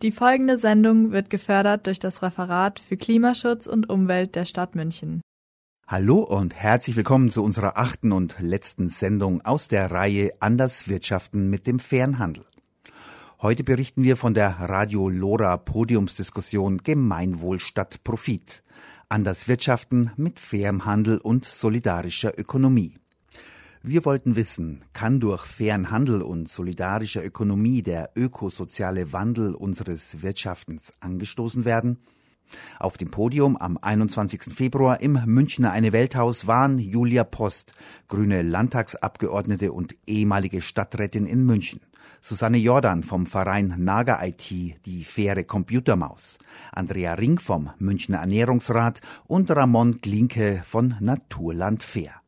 Die folgende Sendung wird gefördert durch das Referat für Klimaschutz und Umwelt der Stadt München. Hallo und herzlich willkommen zu unserer achten und letzten Sendung aus der Reihe Anders Wirtschaften mit dem Fernhandel. Heute berichten wir von der Radio Lora Podiumsdiskussion Gemeinwohl statt Profit. Anders Wirtschaften mit fairem Handel und solidarischer Ökonomie. Wir wollten wissen, kann durch fairen Handel und solidarischer Ökonomie der ökosoziale Wandel unseres Wirtschaftens angestoßen werden? Auf dem Podium am 21. Februar im Münchner Eine Welthaus waren Julia Post, grüne Landtagsabgeordnete und ehemalige Stadträtin in München. Susanne Jordan vom Verein Naga IT, die faire Computermaus, Andrea Ring vom Münchner Ernährungsrat und Ramon Glinke von Naturland Fair.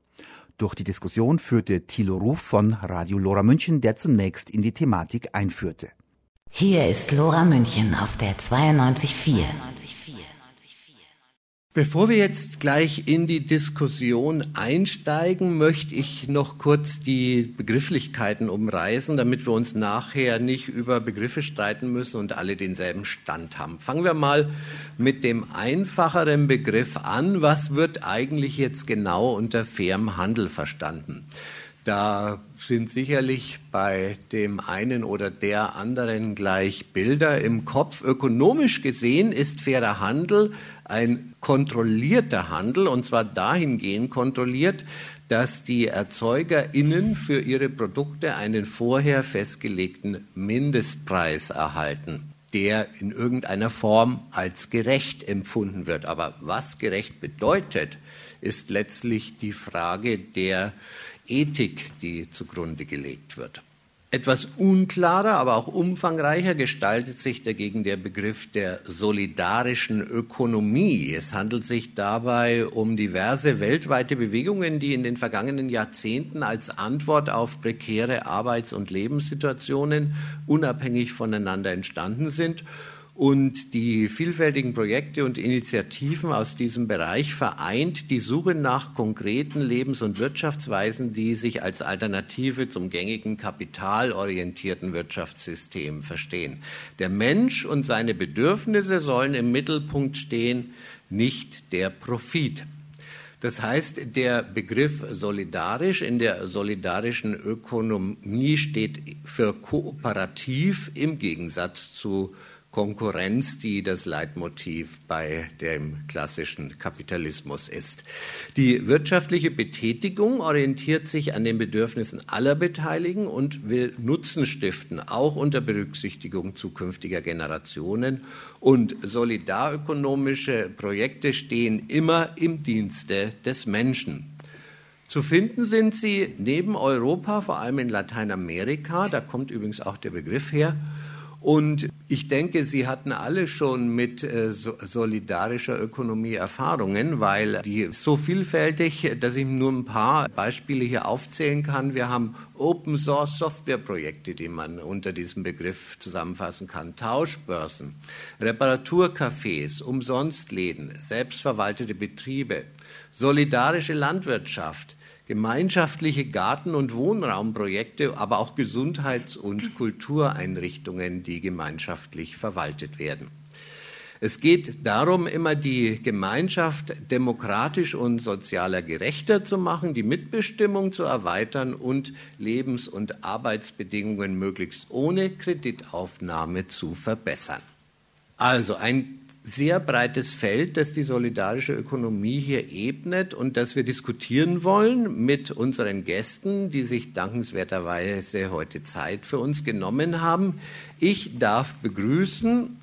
Durch die Diskussion führte Thilo Ruf von Radio Lora München, der zunächst in die Thematik einführte. Hier ist Lora München auf der 92.4. Bevor wir jetzt gleich in die Diskussion einsteigen, möchte ich noch kurz die Begrifflichkeiten umreißen, damit wir uns nachher nicht über Begriffe streiten müssen und alle denselben Stand haben. Fangen wir mal mit dem einfacheren Begriff an. Was wird eigentlich jetzt genau unter fairem Handel verstanden? Da sind sicherlich bei dem einen oder der anderen gleich Bilder im Kopf. Ökonomisch gesehen ist fairer Handel ein kontrollierter Handel und zwar dahingehend kontrolliert, dass die ErzeugerInnen für ihre Produkte einen vorher festgelegten Mindestpreis erhalten der in irgendeiner Form als gerecht empfunden wird. Aber was gerecht bedeutet, ist letztlich die Frage der Ethik, die zugrunde gelegt wird. Etwas unklarer, aber auch umfangreicher gestaltet sich dagegen der Begriff der solidarischen Ökonomie. Es handelt sich dabei um diverse weltweite Bewegungen, die in den vergangenen Jahrzehnten als Antwort auf prekäre Arbeits- und Lebenssituationen unabhängig voneinander entstanden sind und die vielfältigen Projekte und Initiativen aus diesem Bereich vereint die Suche nach konkreten Lebens- und Wirtschaftsweisen, die sich als Alternative zum gängigen kapitalorientierten Wirtschaftssystem verstehen. Der Mensch und seine Bedürfnisse sollen im Mittelpunkt stehen, nicht der Profit. Das heißt, der Begriff solidarisch in der solidarischen Ökonomie steht für kooperativ im Gegensatz zu Konkurrenz, die das Leitmotiv bei dem klassischen Kapitalismus ist. Die wirtschaftliche Betätigung orientiert sich an den Bedürfnissen aller Beteiligten und will Nutzen stiften, auch unter Berücksichtigung zukünftiger Generationen. Und solidarökonomische Projekte stehen immer im Dienste des Menschen. Zu finden sind sie neben Europa, vor allem in Lateinamerika, da kommt übrigens auch der Begriff her, und ich denke, Sie hatten alle schon mit äh, solidarischer Ökonomie Erfahrungen, weil die ist so vielfältig, dass ich nur ein paar Beispiele hier aufzählen kann. Wir haben Open Source Software Projekte, die man unter diesem Begriff zusammenfassen kann. Tauschbörsen, Reparaturcafés, Umsonstläden, selbstverwaltete Betriebe, solidarische Landwirtschaft, gemeinschaftliche Garten- und Wohnraumprojekte, aber auch Gesundheits- und Kultureinrichtungen, die gemeinschaftlich verwaltet werden. Es geht darum, immer die Gemeinschaft demokratisch und sozialer gerechter zu machen, die Mitbestimmung zu erweitern und Lebens- und Arbeitsbedingungen möglichst ohne Kreditaufnahme zu verbessern. Also ein sehr breites Feld, das die solidarische Ökonomie hier ebnet und das wir diskutieren wollen mit unseren Gästen, die sich dankenswerterweise heute Zeit für uns genommen haben. Ich darf begrüßen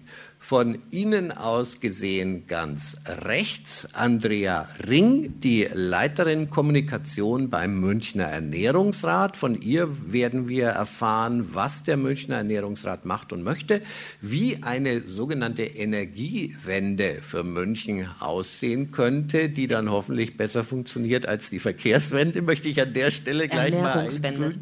von Ihnen aus gesehen ganz rechts Andrea Ring, die Leiterin Kommunikation beim Münchner Ernährungsrat. Von ihr werden wir erfahren, was der Münchner Ernährungsrat macht und möchte, wie eine sogenannte Energiewende für München aussehen könnte, die dann hoffentlich besser funktioniert als die Verkehrswende, möchte ich an der Stelle gleich mal einfügen.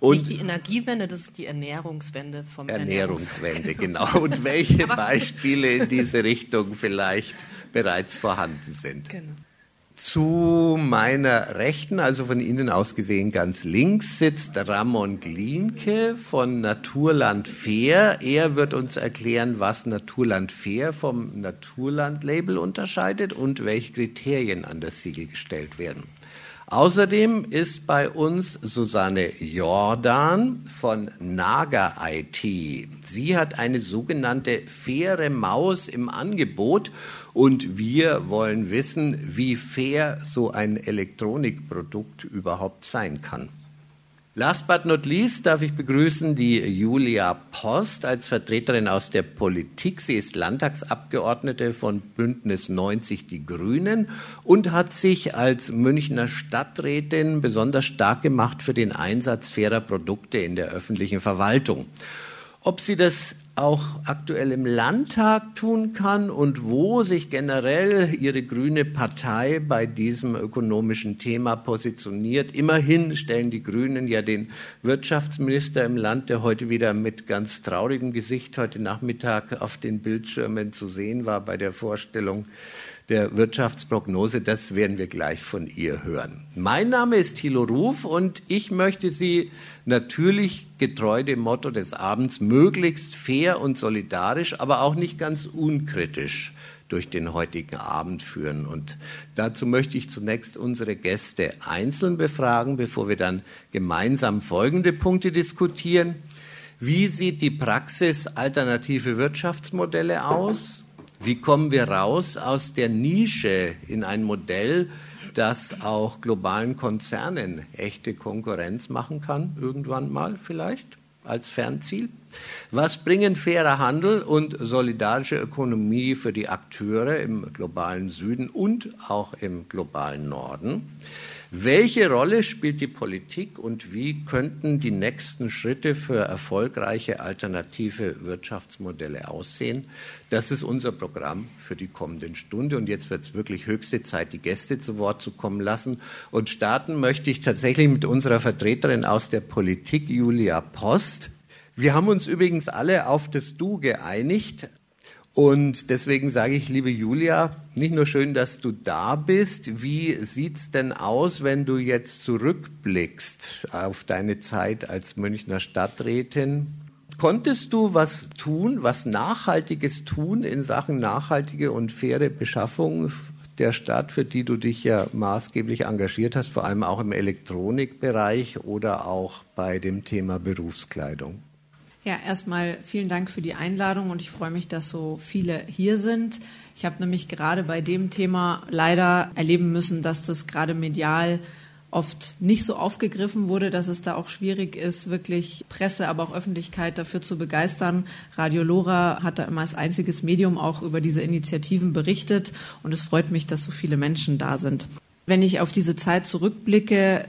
Und Nicht die Energiewende, das ist die Ernährungswende vom Ernährungswende, genau. Und welche Beispiele in diese Richtung vielleicht bereits vorhanden sind. Genau. Zu meiner Rechten, also von Ihnen aus gesehen ganz links, sitzt Ramon Glinke von Naturland Fair. Er wird uns erklären, was Naturland Fair vom Naturland-Label unterscheidet und welche Kriterien an das Siegel gestellt werden. Außerdem ist bei uns Susanne Jordan von Naga IT. Sie hat eine sogenannte faire Maus im Angebot und wir wollen wissen, wie fair so ein Elektronikprodukt überhaupt sein kann. Last but not least darf ich begrüßen die Julia Post als Vertreterin aus der Politik. Sie ist Landtagsabgeordnete von Bündnis 90 Die Grünen und hat sich als Münchner Stadträtin besonders stark gemacht für den Einsatz fairer Produkte in der öffentlichen Verwaltung. Ob sie das auch aktuell im Landtag tun kann und wo sich generell Ihre grüne Partei bei diesem ökonomischen Thema positioniert. Immerhin stellen die Grünen ja den Wirtschaftsminister im Land, der heute wieder mit ganz traurigem Gesicht heute Nachmittag auf den Bildschirmen zu sehen war bei der Vorstellung der Wirtschaftsprognose. Das werden wir gleich von ihr hören. Mein Name ist Thilo Ruf und ich möchte Sie natürlich getreu dem Motto des Abends möglichst fair und solidarisch, aber auch nicht ganz unkritisch durch den heutigen Abend führen. Und dazu möchte ich zunächst unsere Gäste einzeln befragen, bevor wir dann gemeinsam folgende Punkte diskutieren. Wie sieht die Praxis alternative Wirtschaftsmodelle aus? Wie kommen wir raus aus der Nische in ein Modell, das auch globalen Konzernen echte Konkurrenz machen kann, irgendwann mal vielleicht als Fernziel? Was bringen fairer Handel und solidarische Ökonomie für die Akteure im globalen Süden und auch im globalen Norden? Welche Rolle spielt die Politik und wie könnten die nächsten Schritte für erfolgreiche alternative Wirtschaftsmodelle aussehen? Das ist unser Programm für die kommenden Stunde. Und jetzt wird es wirklich höchste Zeit, die Gäste zu Wort zu kommen lassen. Und starten möchte ich tatsächlich mit unserer Vertreterin aus der Politik, Julia Post. Wir haben uns übrigens alle auf das Du geeinigt. Und deswegen sage ich, liebe Julia, nicht nur schön, dass du da bist. Wie sieht's denn aus, wenn du jetzt zurückblickst auf deine Zeit als Münchner Stadträtin? Konntest du was tun, was Nachhaltiges tun in Sachen nachhaltige und faire Beschaffung der Stadt, für die du dich ja maßgeblich engagiert hast, vor allem auch im Elektronikbereich oder auch bei dem Thema Berufskleidung? Ja, erstmal vielen Dank für die Einladung und ich freue mich, dass so viele hier sind. Ich habe nämlich gerade bei dem Thema leider erleben müssen, dass das gerade medial oft nicht so aufgegriffen wurde, dass es da auch schwierig ist, wirklich Presse, aber auch Öffentlichkeit dafür zu begeistern. Radio Lora hat da immer als einziges Medium auch über diese Initiativen berichtet und es freut mich, dass so viele Menschen da sind. Wenn ich auf diese Zeit zurückblicke,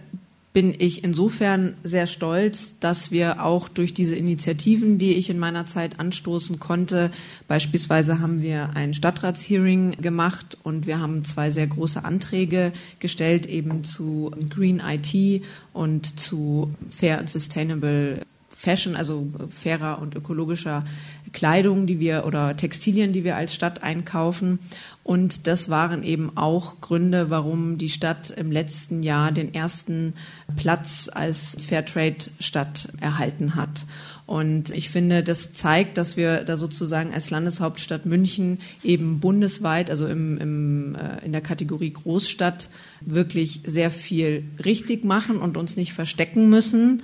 bin ich insofern sehr stolz, dass wir auch durch diese Initiativen, die ich in meiner Zeit anstoßen konnte, beispielsweise haben wir ein Stadtratshearing gemacht und wir haben zwei sehr große Anträge gestellt, eben zu Green IT und zu Fair and Sustainable Fashion, also fairer und ökologischer Kleidung, die wir oder Textilien, die wir als Stadt einkaufen. Und das waren eben auch Gründe, warum die Stadt im letzten Jahr den ersten Platz als Fairtrade-Stadt erhalten hat. Und ich finde, das zeigt, dass wir da sozusagen als Landeshauptstadt München eben bundesweit, also im, im, äh, in der Kategorie Großstadt, wirklich sehr viel richtig machen und uns nicht verstecken müssen.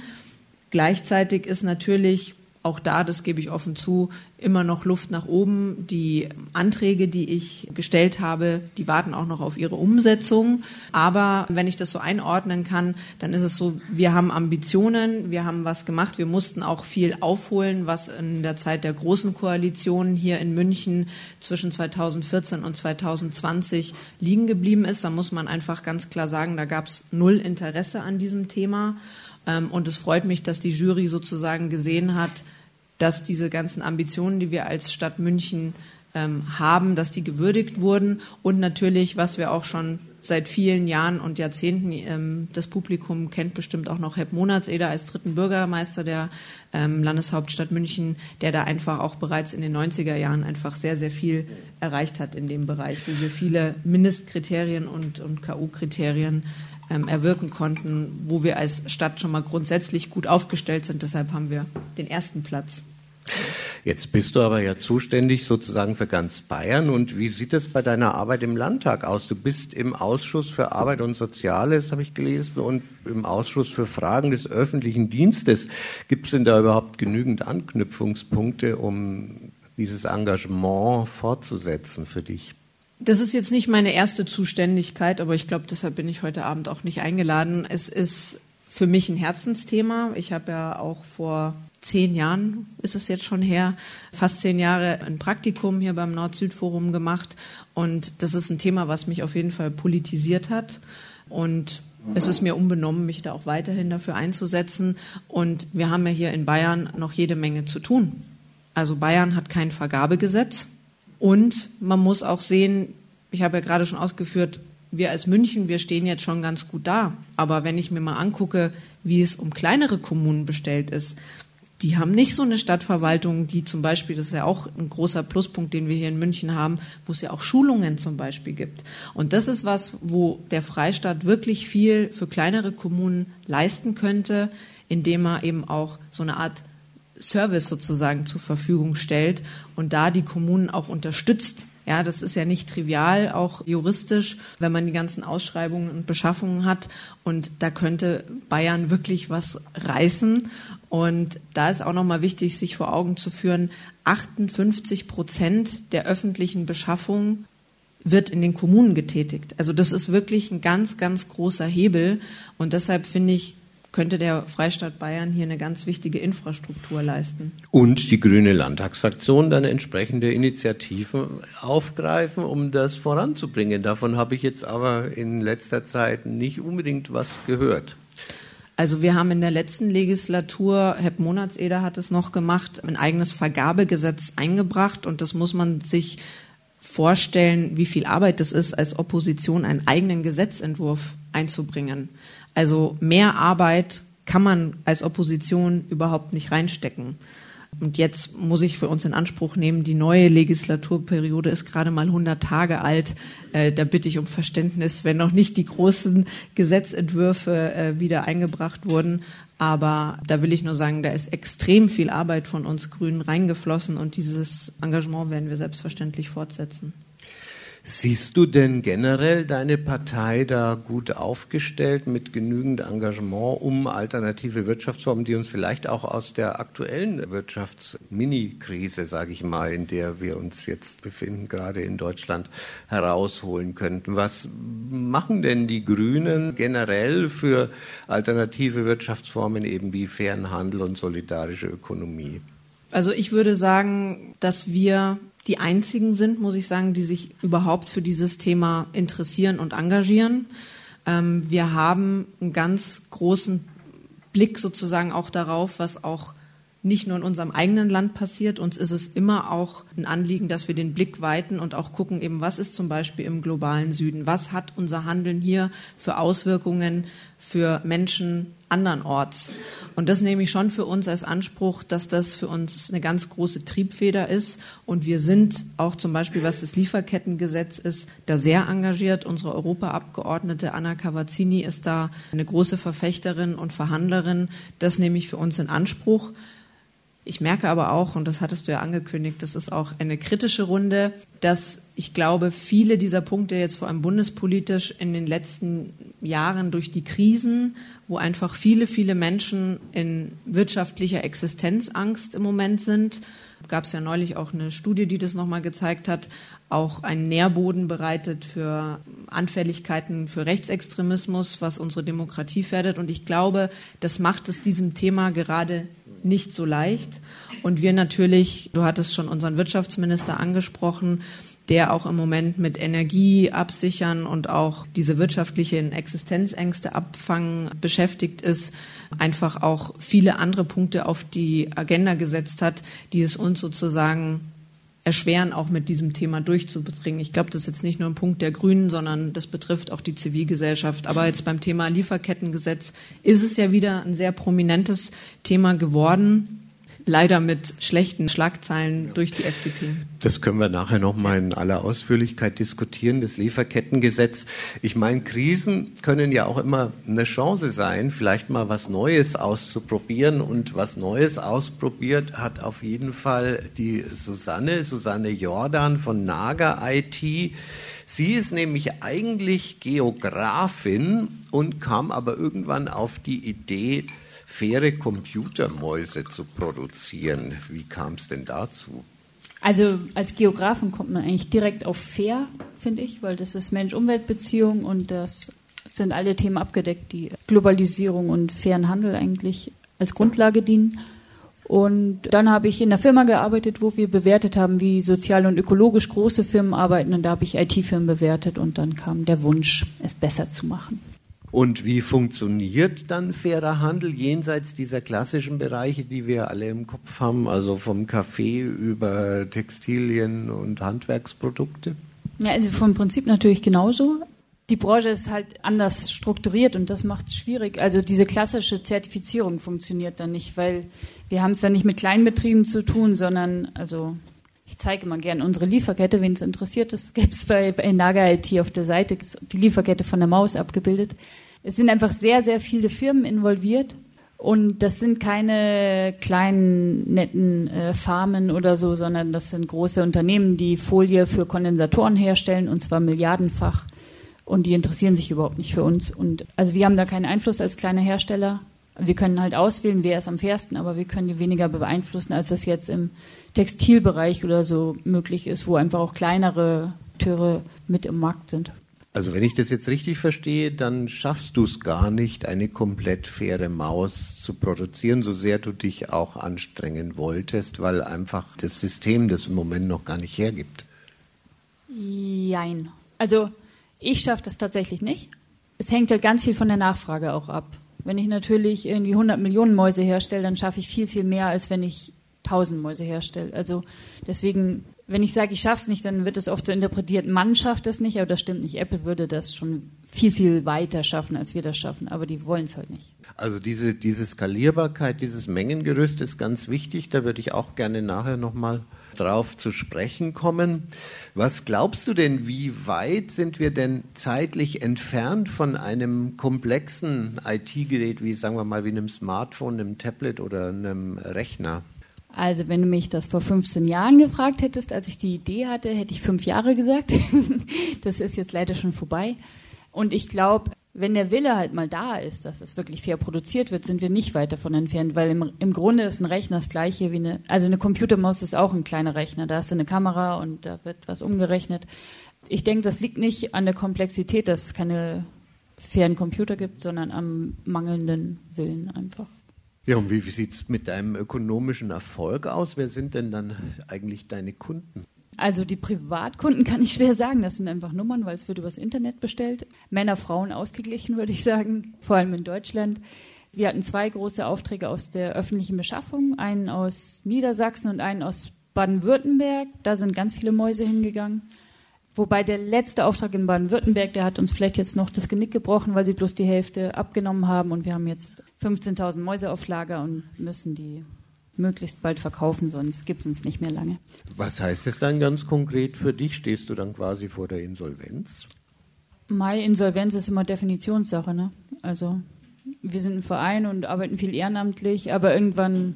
Gleichzeitig ist natürlich auch da, das gebe ich offen zu, immer noch Luft nach oben. Die Anträge, die ich gestellt habe, die warten auch noch auf ihre Umsetzung. Aber wenn ich das so einordnen kann, dann ist es so, wir haben Ambitionen, wir haben was gemacht, wir mussten auch viel aufholen, was in der Zeit der großen Koalition hier in München zwischen 2014 und 2020 liegen geblieben ist. Da muss man einfach ganz klar sagen, da gab es null Interesse an diesem Thema. Ähm, und es freut mich, dass die Jury sozusagen gesehen hat, dass diese ganzen Ambitionen, die wir als Stadt München ähm, haben, dass die gewürdigt wurden und natürlich, was wir auch schon seit vielen Jahren und Jahrzehnten. Ähm, das Publikum kennt bestimmt auch noch Hepp Monatseder als dritten Bürgermeister der ähm, Landeshauptstadt München, der da einfach auch bereits in den 90er Jahren einfach sehr, sehr viel erreicht hat in dem Bereich, wo wir viele Mindestkriterien und, und KU-Kriterien ähm, erwirken konnten, wo wir als Stadt schon mal grundsätzlich gut aufgestellt sind. Deshalb haben wir den ersten Platz. Jetzt bist du aber ja zuständig sozusagen für ganz Bayern. Und wie sieht es bei deiner Arbeit im Landtag aus? Du bist im Ausschuss für Arbeit und Soziales, habe ich gelesen, und im Ausschuss für Fragen des öffentlichen Dienstes. Gibt es denn da überhaupt genügend Anknüpfungspunkte, um dieses Engagement fortzusetzen für dich? Das ist jetzt nicht meine erste Zuständigkeit, aber ich glaube, deshalb bin ich heute Abend auch nicht eingeladen. Es ist für mich ein Herzensthema. Ich habe ja auch vor zehn Jahren ist es jetzt schon her, fast zehn Jahre ein Praktikum hier beim Nord-Süd-Forum gemacht. Und das ist ein Thema, was mich auf jeden Fall politisiert hat. Und es ist mir unbenommen, mich da auch weiterhin dafür einzusetzen. Und wir haben ja hier in Bayern noch jede Menge zu tun. Also Bayern hat kein Vergabegesetz. Und man muss auch sehen, ich habe ja gerade schon ausgeführt, wir als München, wir stehen jetzt schon ganz gut da. Aber wenn ich mir mal angucke, wie es um kleinere Kommunen bestellt ist, die haben nicht so eine Stadtverwaltung, die zum Beispiel, das ist ja auch ein großer Pluspunkt, den wir hier in München haben, wo es ja auch Schulungen zum Beispiel gibt. Und das ist was, wo der Freistaat wirklich viel für kleinere Kommunen leisten könnte, indem er eben auch so eine Art Service sozusagen zur Verfügung stellt und da die Kommunen auch unterstützt. Ja, das ist ja nicht trivial, auch juristisch, wenn man die ganzen Ausschreibungen und Beschaffungen hat. Und da könnte Bayern wirklich was reißen. Und da ist auch nochmal wichtig, sich vor Augen zu führen, 58 Prozent der öffentlichen Beschaffung wird in den Kommunen getätigt. Also das ist wirklich ein ganz, ganz großer Hebel. Und deshalb finde ich, könnte der Freistaat Bayern hier eine ganz wichtige Infrastruktur leisten. Und die grüne Landtagsfraktion dann entsprechende Initiativen aufgreifen, um das voranzubringen. Davon habe ich jetzt aber in letzter Zeit nicht unbedingt was gehört. Also wir haben in der letzten Legislatur, Herr Monatseder hat es noch gemacht, ein eigenes Vergabegesetz eingebracht und das muss man sich vorstellen, wie viel Arbeit es ist, als Opposition einen eigenen Gesetzentwurf einzubringen. Also mehr Arbeit kann man als Opposition überhaupt nicht reinstecken. Und jetzt muss ich für uns in Anspruch nehmen, die neue Legislaturperiode ist gerade mal 100 Tage alt. Äh, da bitte ich um Verständnis, wenn noch nicht die großen Gesetzentwürfe äh, wieder eingebracht wurden. Aber da will ich nur sagen, da ist extrem viel Arbeit von uns Grünen reingeflossen und dieses Engagement werden wir selbstverständlich fortsetzen. Siehst du denn generell deine Partei da gut aufgestellt mit genügend Engagement, um alternative Wirtschaftsformen, die uns vielleicht auch aus der aktuellen Wirtschaftsmini-Krise, sage ich mal, in der wir uns jetzt befinden, gerade in Deutschland, herausholen könnten? Was machen denn die Grünen generell für alternative Wirtschaftsformen eben wie fairen Handel und solidarische Ökonomie? Also ich würde sagen, dass wir die einzigen sind, muss ich sagen, die sich überhaupt für dieses Thema interessieren und engagieren. Ähm, wir haben einen ganz großen Blick sozusagen auch darauf, was auch nicht nur in unserem eigenen Land passiert. Uns ist es immer auch ein Anliegen, dass wir den Blick weiten und auch gucken, eben was ist zum Beispiel im globalen Süden? Was hat unser Handeln hier für Auswirkungen für Menschen andernorts? Und das nehme ich schon für uns als Anspruch, dass das für uns eine ganz große Triebfeder ist. Und wir sind auch zum Beispiel, was das Lieferkettengesetz ist, da sehr engagiert. Unsere Europaabgeordnete Anna Cavazzini ist da eine große Verfechterin und Verhandlerin. Das nehme ich für uns in Anspruch. Ich merke aber auch, und das hattest du ja angekündigt, das ist auch eine kritische Runde, dass ich glaube, viele dieser Punkte jetzt vor allem bundespolitisch in den letzten Jahren durch die Krisen, wo einfach viele, viele Menschen in wirtschaftlicher Existenzangst im Moment sind, gab es ja neulich auch eine Studie, die das nochmal gezeigt hat, auch einen Nährboden bereitet für Anfälligkeiten für Rechtsextremismus, was unsere Demokratie fördert. Und ich glaube, das macht es diesem Thema gerade nicht so leicht. Und wir natürlich, du hattest schon unseren Wirtschaftsminister angesprochen, der auch im Moment mit Energie absichern und auch diese wirtschaftlichen Existenzängste abfangen beschäftigt ist, einfach auch viele andere Punkte auf die Agenda gesetzt hat, die es uns sozusagen erschweren, auch mit diesem Thema durchzubringen. Ich glaube, das ist jetzt nicht nur ein Punkt der Grünen, sondern das betrifft auch die Zivilgesellschaft. Aber jetzt beim Thema Lieferkettengesetz ist es ja wieder ein sehr prominentes Thema geworden leider mit schlechten Schlagzeilen durch die FDP. Das können wir nachher noch mal in aller Ausführlichkeit diskutieren, das Lieferkettengesetz. Ich meine, Krisen können ja auch immer eine Chance sein, vielleicht mal was Neues auszuprobieren. Und was Neues ausprobiert hat auf jeden Fall die Susanne, Susanne Jordan von Naga IT. Sie ist nämlich eigentlich Geografin und kam aber irgendwann auf die Idee, faire Computermäuse zu produzieren. Wie kam es denn dazu? Also als Geografen kommt man eigentlich direkt auf fair, finde ich, weil das ist Mensch-Umwelt-Beziehung und das sind alle Themen abgedeckt, die Globalisierung und fairen Handel eigentlich als Grundlage dienen. Und dann habe ich in einer Firma gearbeitet, wo wir bewertet haben, wie sozial und ökologisch große Firmen arbeiten. Und da habe ich IT-Firmen bewertet und dann kam der Wunsch, es besser zu machen. Und wie funktioniert dann fairer Handel jenseits dieser klassischen Bereiche, die wir alle im Kopf haben, also vom Kaffee über Textilien und Handwerksprodukte? Ja, also vom Prinzip natürlich genauso. Die Branche ist halt anders strukturiert und das macht es schwierig. Also diese klassische Zertifizierung funktioniert dann nicht, weil wir haben es dann nicht mit Kleinbetrieben zu tun, sondern also ich zeige mal gerne unsere Lieferkette, wen es interessiert. Das gibt es bei, bei Naga IT auf der Seite, die Lieferkette von der Maus abgebildet. Es sind einfach sehr, sehr viele Firmen involviert. Und das sind keine kleinen, netten äh, Farmen oder so, sondern das sind große Unternehmen, die Folie für Kondensatoren herstellen, und zwar milliardenfach. Und die interessieren sich überhaupt nicht für uns. Und also wir haben da keinen Einfluss als kleiner Hersteller. Wir können halt auswählen, wer ist am fairsten, aber wir können die weniger beeinflussen, als das jetzt im Textilbereich oder so möglich ist, wo einfach auch kleinere Akteure mit im Markt sind. Also wenn ich das jetzt richtig verstehe, dann schaffst du es gar nicht, eine komplett faire Maus zu produzieren, so sehr du dich auch anstrengen wolltest, weil einfach das System das im Moment noch gar nicht hergibt. Jein. Also ich schaffe das tatsächlich nicht. Es hängt halt ganz viel von der Nachfrage auch ab. Wenn ich natürlich irgendwie 100 Millionen Mäuse herstelle, dann schaffe ich viel, viel mehr, als wenn ich 1000 Mäuse herstelle. Also deswegen, wenn ich sage, ich schaffe es nicht, dann wird es oft so interpretiert, man schafft es nicht, aber das stimmt nicht. Apple würde das schon viel, viel weiter schaffen, als wir das schaffen, aber die wollen es halt nicht. Also diese, diese Skalierbarkeit, dieses Mengengerüst ist ganz wichtig. Da würde ich auch gerne nachher nochmal drauf zu sprechen kommen. Was glaubst du denn, wie weit sind wir denn zeitlich entfernt von einem komplexen IT-Gerät, wie sagen wir mal, wie einem Smartphone, einem Tablet oder einem Rechner? Also wenn du mich das vor 15 Jahren gefragt hättest, als ich die Idee hatte, hätte ich fünf Jahre gesagt. das ist jetzt leider schon vorbei. Und ich glaube, wenn der Wille halt mal da ist, dass es wirklich fair produziert wird, sind wir nicht weit davon entfernt, weil im, im Grunde ist ein Rechner das gleiche wie eine, also eine Computermaus ist auch ein kleiner Rechner. Da hast du eine Kamera und da wird was umgerechnet. Ich denke, das liegt nicht an der Komplexität, dass es keine fairen Computer gibt, sondern am mangelnden Willen einfach. Ja, und wie, wie sieht es mit deinem ökonomischen Erfolg aus? Wer sind denn dann eigentlich deine Kunden? Also die Privatkunden kann ich schwer sagen. Das sind einfach Nummern, weil es wird übers Internet bestellt. Männer, Frauen ausgeglichen, würde ich sagen, vor allem in Deutschland. Wir hatten zwei große Aufträge aus der öffentlichen Beschaffung, einen aus Niedersachsen und einen aus Baden-Württemberg. Da sind ganz viele Mäuse hingegangen. Wobei der letzte Auftrag in Baden-Württemberg, der hat uns vielleicht jetzt noch das Genick gebrochen, weil sie bloß die Hälfte abgenommen haben und wir haben jetzt 15.000 Mäuse auf Lager und müssen die möglichst bald verkaufen, sonst gibt es uns nicht mehr lange. Was heißt das dann ganz konkret für dich? Stehst du dann quasi vor der Insolvenz? Mai Insolvenz ist immer Definitionssache, ne? Also wir sind ein Verein und arbeiten viel ehrenamtlich, aber irgendwann,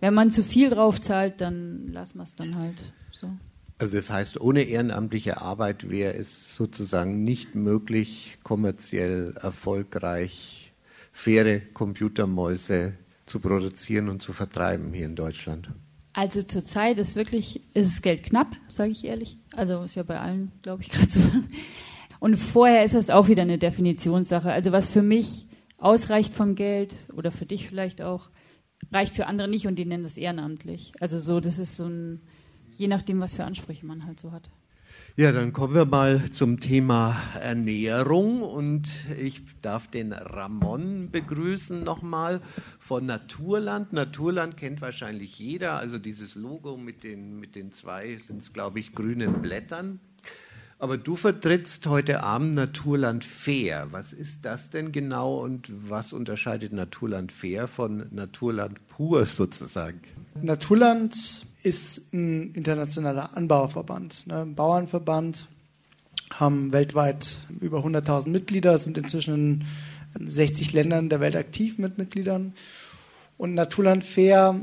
wenn man zu viel drauf zahlt, dann lassen wir es dann halt so. Also das heißt, ohne ehrenamtliche Arbeit wäre es sozusagen nicht möglich, kommerziell erfolgreich faire Computermäuse zu produzieren und zu vertreiben hier in Deutschland? Also zurzeit ist wirklich, ist es Geld knapp, sage ich ehrlich. Also ist ja bei allen, glaube ich, gerade so. Und vorher ist es auch wieder eine Definitionssache. Also was für mich ausreicht vom Geld oder für dich vielleicht auch, reicht für andere nicht und die nennen das ehrenamtlich. Also so, das ist so ein, je nachdem, was für Ansprüche man halt so hat. Ja, dann kommen wir mal zum Thema Ernährung und ich darf den Ramon begrüßen nochmal von Naturland. Naturland kennt wahrscheinlich jeder, also dieses Logo mit den, mit den zwei, sind es glaube ich, grünen Blättern. Aber du vertrittst heute Abend Naturland Fair. Was ist das denn genau und was unterscheidet Naturland Fair von Naturland Pur sozusagen? Naturland ist ein internationaler Anbauverband, ne? ein Bauernverband, haben weltweit über 100.000 Mitglieder, sind inzwischen in 60 Ländern der Welt aktiv mit Mitgliedern. Und Naturland Fair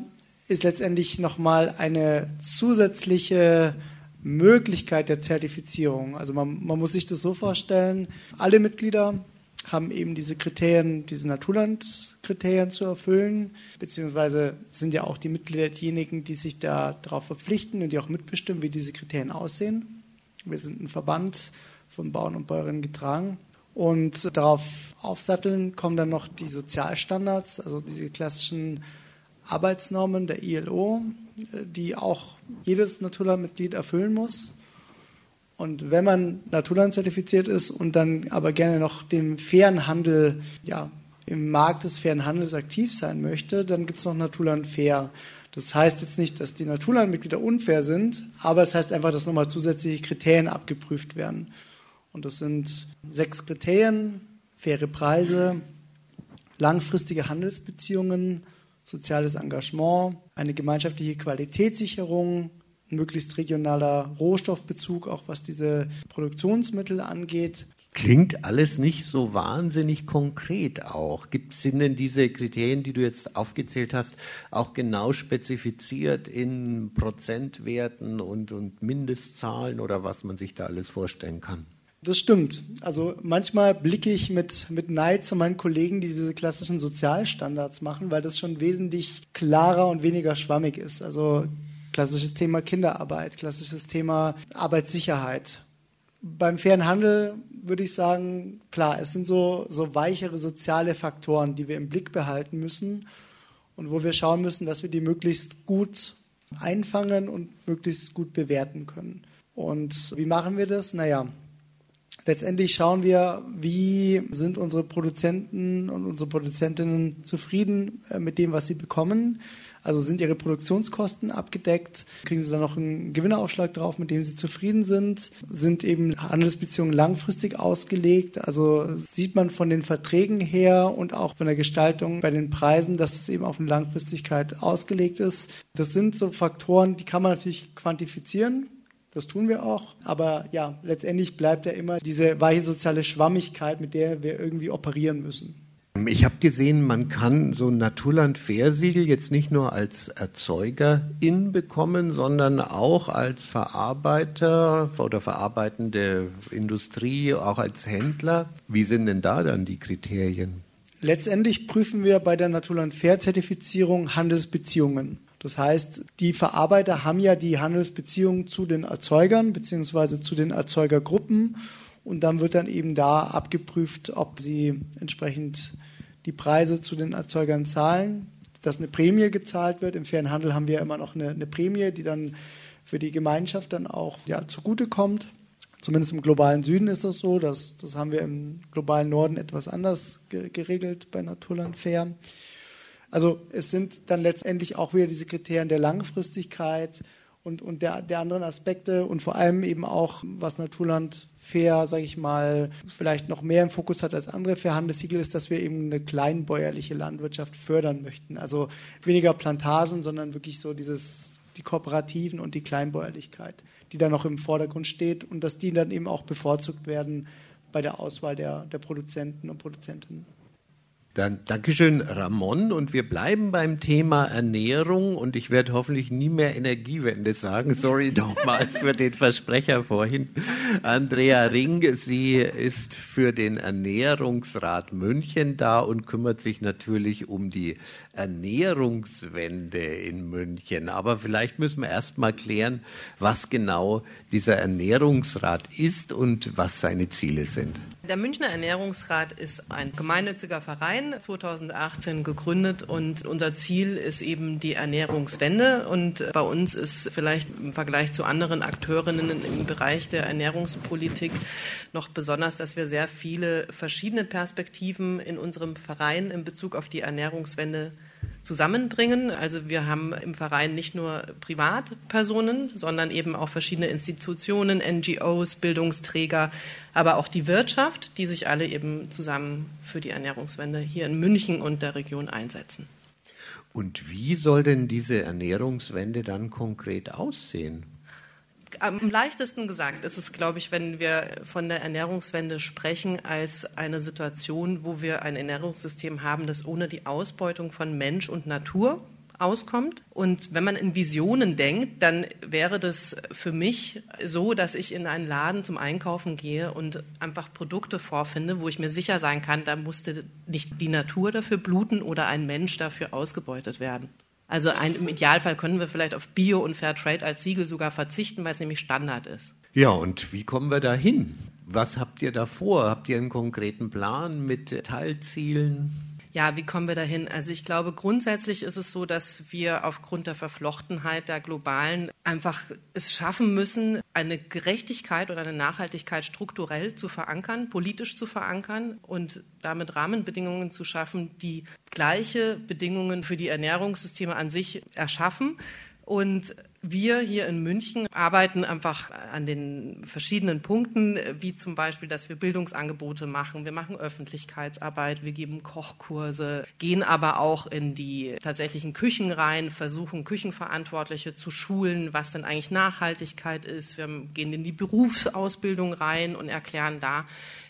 ist letztendlich nochmal eine zusätzliche Möglichkeit der Zertifizierung. Also man, man muss sich das so vorstellen, alle Mitglieder haben eben diese Kriterien, diese Naturlandkriterien zu erfüllen, beziehungsweise sind ja auch die Mitglieder diejenigen, die sich da darauf verpflichten und die auch mitbestimmen, wie diese Kriterien aussehen. Wir sind ein Verband von Bauern und Bäuerinnen getragen. Und darauf aufsatteln kommen dann noch die Sozialstandards, also diese klassischen Arbeitsnormen der ILO, die auch jedes Naturlandmitglied erfüllen muss. Und wenn man Naturland zertifiziert ist und dann aber gerne noch dem fairen Handel, ja, im Markt des fairen Handels aktiv sein möchte, dann gibt es noch Naturland Fair. Das heißt jetzt nicht, dass die Naturlandmitglieder unfair sind, aber es heißt einfach, dass nochmal zusätzliche Kriterien abgeprüft werden. Und das sind sechs Kriterien, faire Preise, langfristige Handelsbeziehungen, soziales Engagement, eine gemeinschaftliche Qualitätssicherung, möglichst regionaler Rohstoffbezug, auch was diese Produktionsmittel angeht. Klingt alles nicht so wahnsinnig konkret auch. Gibt es denn diese Kriterien, die du jetzt aufgezählt hast, auch genau spezifiziert in Prozentwerten und, und Mindestzahlen oder was man sich da alles vorstellen kann? Das stimmt. Also manchmal blicke ich mit, mit Neid zu meinen Kollegen, die diese klassischen Sozialstandards machen, weil das schon wesentlich klarer und weniger schwammig ist. Also Klassisches Thema Kinderarbeit, klassisches Thema Arbeitssicherheit. Beim fairen Handel würde ich sagen, klar, es sind so, so weichere soziale Faktoren, die wir im Blick behalten müssen und wo wir schauen müssen, dass wir die möglichst gut einfangen und möglichst gut bewerten können. Und wie machen wir das? Naja, letztendlich schauen wir, wie sind unsere Produzenten und unsere Produzentinnen zufrieden äh, mit dem, was sie bekommen also sind ihre Produktionskosten abgedeckt? Kriegen sie dann noch einen Gewinneraufschlag drauf, mit dem sie zufrieden sind? Sind eben Handelsbeziehungen langfristig ausgelegt? Also sieht man von den Verträgen her und auch von der Gestaltung bei den Preisen, dass es eben auf eine Langfristigkeit ausgelegt ist. Das sind so Faktoren, die kann man natürlich quantifizieren. Das tun wir auch. Aber ja, letztendlich bleibt ja immer diese weiche soziale Schwammigkeit, mit der wir irgendwie operieren müssen. Ich habe gesehen, man kann so ein Naturland-Fair-Siegel jetzt nicht nur als Erzeugerin bekommen, sondern auch als Verarbeiter oder verarbeitende Industrie, auch als Händler. Wie sind denn da dann die Kriterien? Letztendlich prüfen wir bei der Naturland Fair-Zertifizierung Handelsbeziehungen. Das heißt, die Verarbeiter haben ja die Handelsbeziehungen zu den Erzeugern bzw. zu den Erzeugergruppen und dann wird dann eben da abgeprüft, ob sie entsprechend die Preise zu den Erzeugern zahlen, dass eine Prämie gezahlt wird. Im fairen Handel haben wir immer noch eine, eine Prämie, die dann für die Gemeinschaft dann auch ja, zugutekommt. Zumindest im globalen Süden ist das so. Das, das haben wir im globalen Norden etwas anders ge geregelt bei Naturland Fair. Also es sind dann letztendlich auch wieder diese Kriterien der Langfristigkeit und, und der, der anderen Aspekte und vor allem eben auch, was Naturland fair, sage ich mal, vielleicht noch mehr im Fokus hat als andere fair Handelssiegel, ist, dass wir eben eine kleinbäuerliche Landwirtschaft fördern möchten. Also weniger Plantagen, sondern wirklich so dieses, die Kooperativen und die Kleinbäuerlichkeit, die da noch im Vordergrund steht und dass die dann eben auch bevorzugt werden bei der Auswahl der, der Produzenten und Produzentinnen. Dann Dankeschön, Ramon. Und wir bleiben beim Thema Ernährung. Und ich werde hoffentlich nie mehr Energiewende sagen. Sorry nochmal für den Versprecher vorhin. Andrea Ring, sie ist für den Ernährungsrat München da und kümmert sich natürlich um die Ernährungswende in München. Aber vielleicht müssen wir erst mal klären, was genau dieser Ernährungsrat ist und was seine Ziele sind. Der Münchner Ernährungsrat ist ein gemeinnütziger Verein Verein 2018 gegründet und unser Ziel ist eben die Ernährungswende. Und bei uns ist vielleicht im Vergleich zu anderen Akteurinnen im Bereich der Ernährungspolitik noch besonders, dass wir sehr viele verschiedene Perspektiven in unserem Verein in Bezug auf die Ernährungswende zusammenbringen. Also wir haben im Verein nicht nur Privatpersonen, sondern eben auch verschiedene Institutionen, NGOs, Bildungsträger, aber auch die Wirtschaft, die sich alle eben zusammen für die Ernährungswende hier in München und der Region einsetzen. Und wie soll denn diese Ernährungswende dann konkret aussehen? Am leichtesten gesagt ist es, glaube ich, wenn wir von der Ernährungswende sprechen, als eine Situation, wo wir ein Ernährungssystem haben, das ohne die Ausbeutung von Mensch und Natur auskommt. Und wenn man in Visionen denkt, dann wäre das für mich so, dass ich in einen Laden zum Einkaufen gehe und einfach Produkte vorfinde, wo ich mir sicher sein kann, da musste nicht die Natur dafür bluten oder ein Mensch dafür ausgebeutet werden. Also ein, im Idealfall können wir vielleicht auf Bio und Fairtrade als Siegel sogar verzichten, weil es nämlich Standard ist. Ja, und wie kommen wir da hin? Was habt ihr da vor? Habt ihr einen konkreten Plan mit Teilzielen? Ja, wie kommen wir dahin? Also ich glaube, grundsätzlich ist es so, dass wir aufgrund der Verflochtenheit der globalen einfach es schaffen müssen, eine Gerechtigkeit oder eine Nachhaltigkeit strukturell zu verankern, politisch zu verankern und damit Rahmenbedingungen zu schaffen, die gleiche Bedingungen für die Ernährungssysteme an sich erschaffen. Und wir hier in München arbeiten einfach an den verschiedenen Punkten, wie zum Beispiel, dass wir Bildungsangebote machen. Wir machen Öffentlichkeitsarbeit, wir geben Kochkurse, gehen aber auch in die tatsächlichen Küchen rein, versuchen Küchenverantwortliche zu schulen, was denn eigentlich Nachhaltigkeit ist. Wir gehen in die Berufsausbildung rein und erklären da,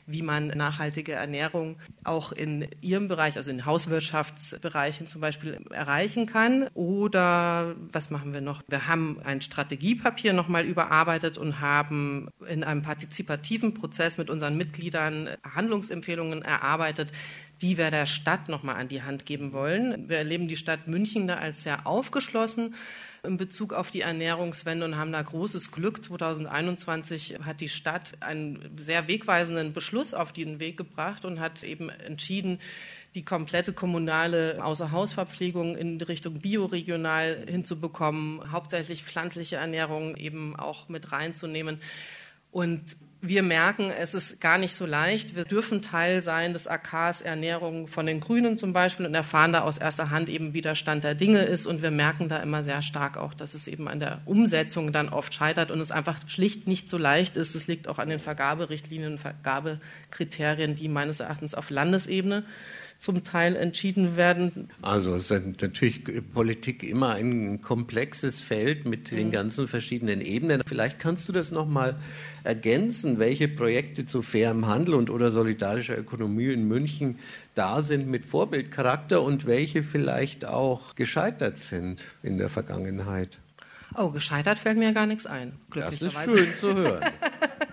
wie man nachhaltige Ernährung auch in Ihrem Bereich, also in Hauswirtschaftsbereichen zum Beispiel, erreichen kann. Oder was machen wir noch? Wir haben ein Strategiepapier nochmal überarbeitet und haben in einem partizipativen Prozess mit unseren Mitgliedern Handlungsempfehlungen erarbeitet, die wir der Stadt nochmal an die Hand geben wollen. Wir erleben die Stadt München da als sehr aufgeschlossen in Bezug auf die Ernährungswende und haben da großes Glück. 2021 hat die Stadt einen sehr wegweisenden Beschluss auf den Weg gebracht und hat eben entschieden, die komplette kommunale Außerhausverpflegung in Richtung bioregional hinzubekommen, hauptsächlich pflanzliche Ernährung eben auch mit reinzunehmen. Und wir merken, es ist gar nicht so leicht. Wir dürfen Teil sein des AKs Ernährung von den Grünen zum Beispiel und erfahren da aus erster Hand eben, wie der Stand der Dinge ist. Und wir merken da immer sehr stark auch, dass es eben an der Umsetzung dann oft scheitert und es einfach schlicht nicht so leicht ist. Es liegt auch an den Vergaberichtlinien Vergabekriterien, die meines Erachtens auf Landesebene zum Teil entschieden werden. Also es ist natürlich Politik immer ein komplexes Feld mit den ganzen verschiedenen Ebenen. Vielleicht kannst du das noch mal ergänzen, welche Projekte zu fairem Handel und oder solidarischer Ökonomie in München da sind mit Vorbildcharakter und welche vielleicht auch gescheitert sind in der Vergangenheit. Oh, gescheitert fällt mir gar nichts ein. Das ist schön zu hören.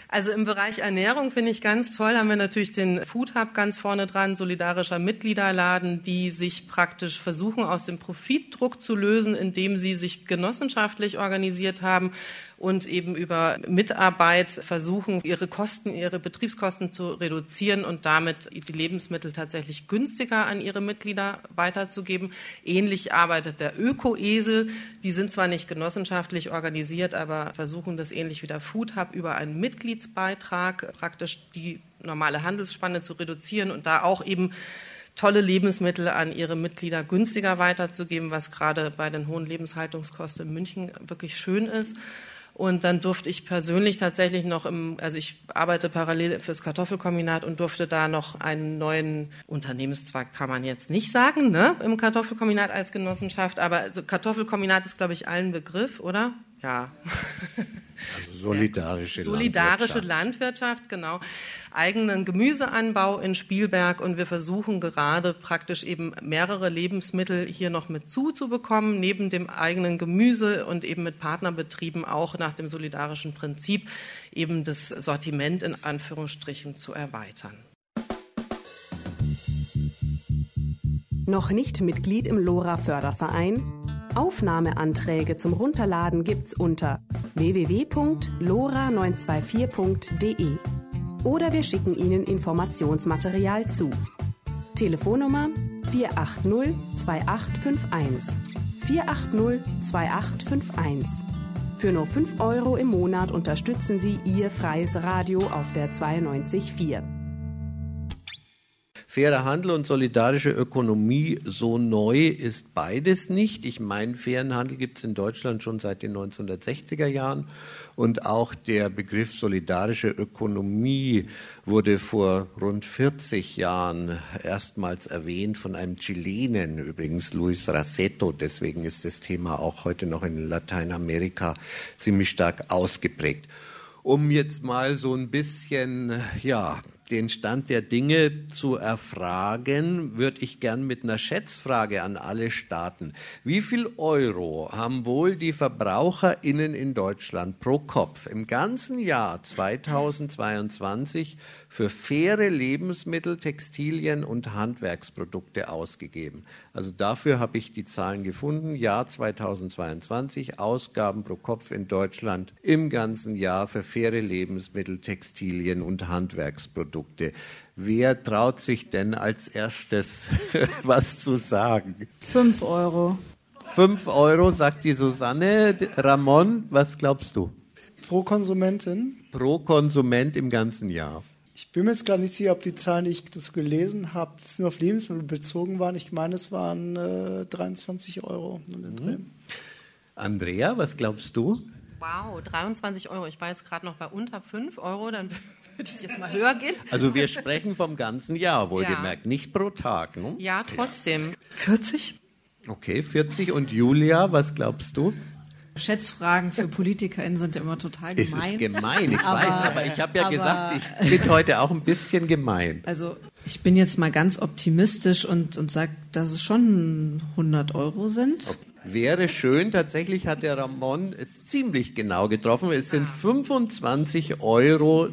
Also im Bereich Ernährung finde ich ganz toll, haben wir natürlich den Food Hub ganz vorne dran, solidarischer Mitgliederladen, die sich praktisch versuchen, aus dem Profitdruck zu lösen, indem sie sich genossenschaftlich organisiert haben, und eben über Mitarbeit versuchen, ihre Kosten, ihre Betriebskosten zu reduzieren und damit die Lebensmittel tatsächlich günstiger an ihre Mitglieder weiterzugeben. Ähnlich arbeitet der Ökoesel. Die sind zwar nicht genossenschaftlich organisiert, aber versuchen das ähnlich wie der Food Hub über einen Mitgliedsbeitrag praktisch die normale Handelsspanne zu reduzieren und da auch eben tolle Lebensmittel an ihre Mitglieder günstiger weiterzugeben, was gerade bei den hohen Lebenshaltungskosten in München wirklich schön ist. Und dann durfte ich persönlich tatsächlich noch im, also ich arbeite parallel fürs Kartoffelkombinat und durfte da noch einen neuen Unternehmenszweig, kann man jetzt nicht sagen, ne, im Kartoffelkombinat als Genossenschaft. Aber also Kartoffelkombinat ist, glaube ich, allen Begriff, oder? Ja. Also solidarische, solidarische Landwirtschaft. Landwirtschaft, genau. Eigenen Gemüseanbau in Spielberg und wir versuchen gerade praktisch eben mehrere Lebensmittel hier noch mit zuzubekommen, neben dem eigenen Gemüse und eben mit Partnerbetrieben auch nach dem solidarischen Prinzip eben das Sortiment in Anführungsstrichen zu erweitern. Noch nicht Mitglied im LoRa Förderverein? Aufnahmeanträge zum Runterladen gibt's unter www.lora924.de oder wir schicken Ihnen Informationsmaterial zu. Telefonnummer 480 2851. 480 2851. Für nur 5 Euro im Monat unterstützen Sie Ihr freies Radio auf der 92.4. Fairer Handel und solidarische Ökonomie, so neu ist beides nicht. Ich meine, fairen Handel gibt es in Deutschland schon seit den 1960er Jahren. Und auch der Begriff solidarische Ökonomie wurde vor rund 40 Jahren erstmals erwähnt von einem Chilenen, übrigens Luis Raceto. Deswegen ist das Thema auch heute noch in Lateinamerika ziemlich stark ausgeprägt. Um jetzt mal so ein bisschen, ja, den Stand der Dinge zu erfragen, würde ich gern mit einer Schätzfrage an alle starten. Wie viel Euro haben wohl die VerbraucherInnen in Deutschland pro Kopf im ganzen Jahr 2022 für faire Lebensmittel, Textilien und Handwerksprodukte ausgegeben? Also dafür habe ich die Zahlen gefunden. Jahr 2022 Ausgaben pro Kopf in Deutschland im ganzen Jahr für faire Lebensmittel, Textilien und Handwerksprodukte. Produkte. Wer traut sich denn als erstes was zu sagen? Fünf Euro. Fünf Euro, sagt die Susanne. Ramon, was glaubst du? Pro Konsumentin? Pro Konsument im ganzen Jahr. Ich bin mir jetzt gar nicht sicher, ob die Zahlen, die ich das gelesen habe, nur auf Lebensmittel bezogen waren. Ich meine, es waren äh, 23 Euro. Mhm. Andrea, was glaubst du? Wow, 23 Euro. Ich war jetzt gerade noch bei unter 5 Euro, dann würde ich jetzt mal höher gehen. Also wir sprechen vom ganzen Jahr, wohlgemerkt, ja. nicht pro Tag. Ne? Ja, trotzdem. 40? Okay, 40. Und Julia, was glaubst du? Schätzfragen für PolitikerInnen sind ja immer total gemein. Es ist gemein, ich aber, weiß, aber ich habe ja gesagt, ich bin heute auch ein bisschen gemein. Also ich bin jetzt mal ganz optimistisch und, und sage, dass es schon 100 Euro sind. Okay. Wäre schön, tatsächlich hat der Ramon es ziemlich genau getroffen. Es sind 25,83 Euro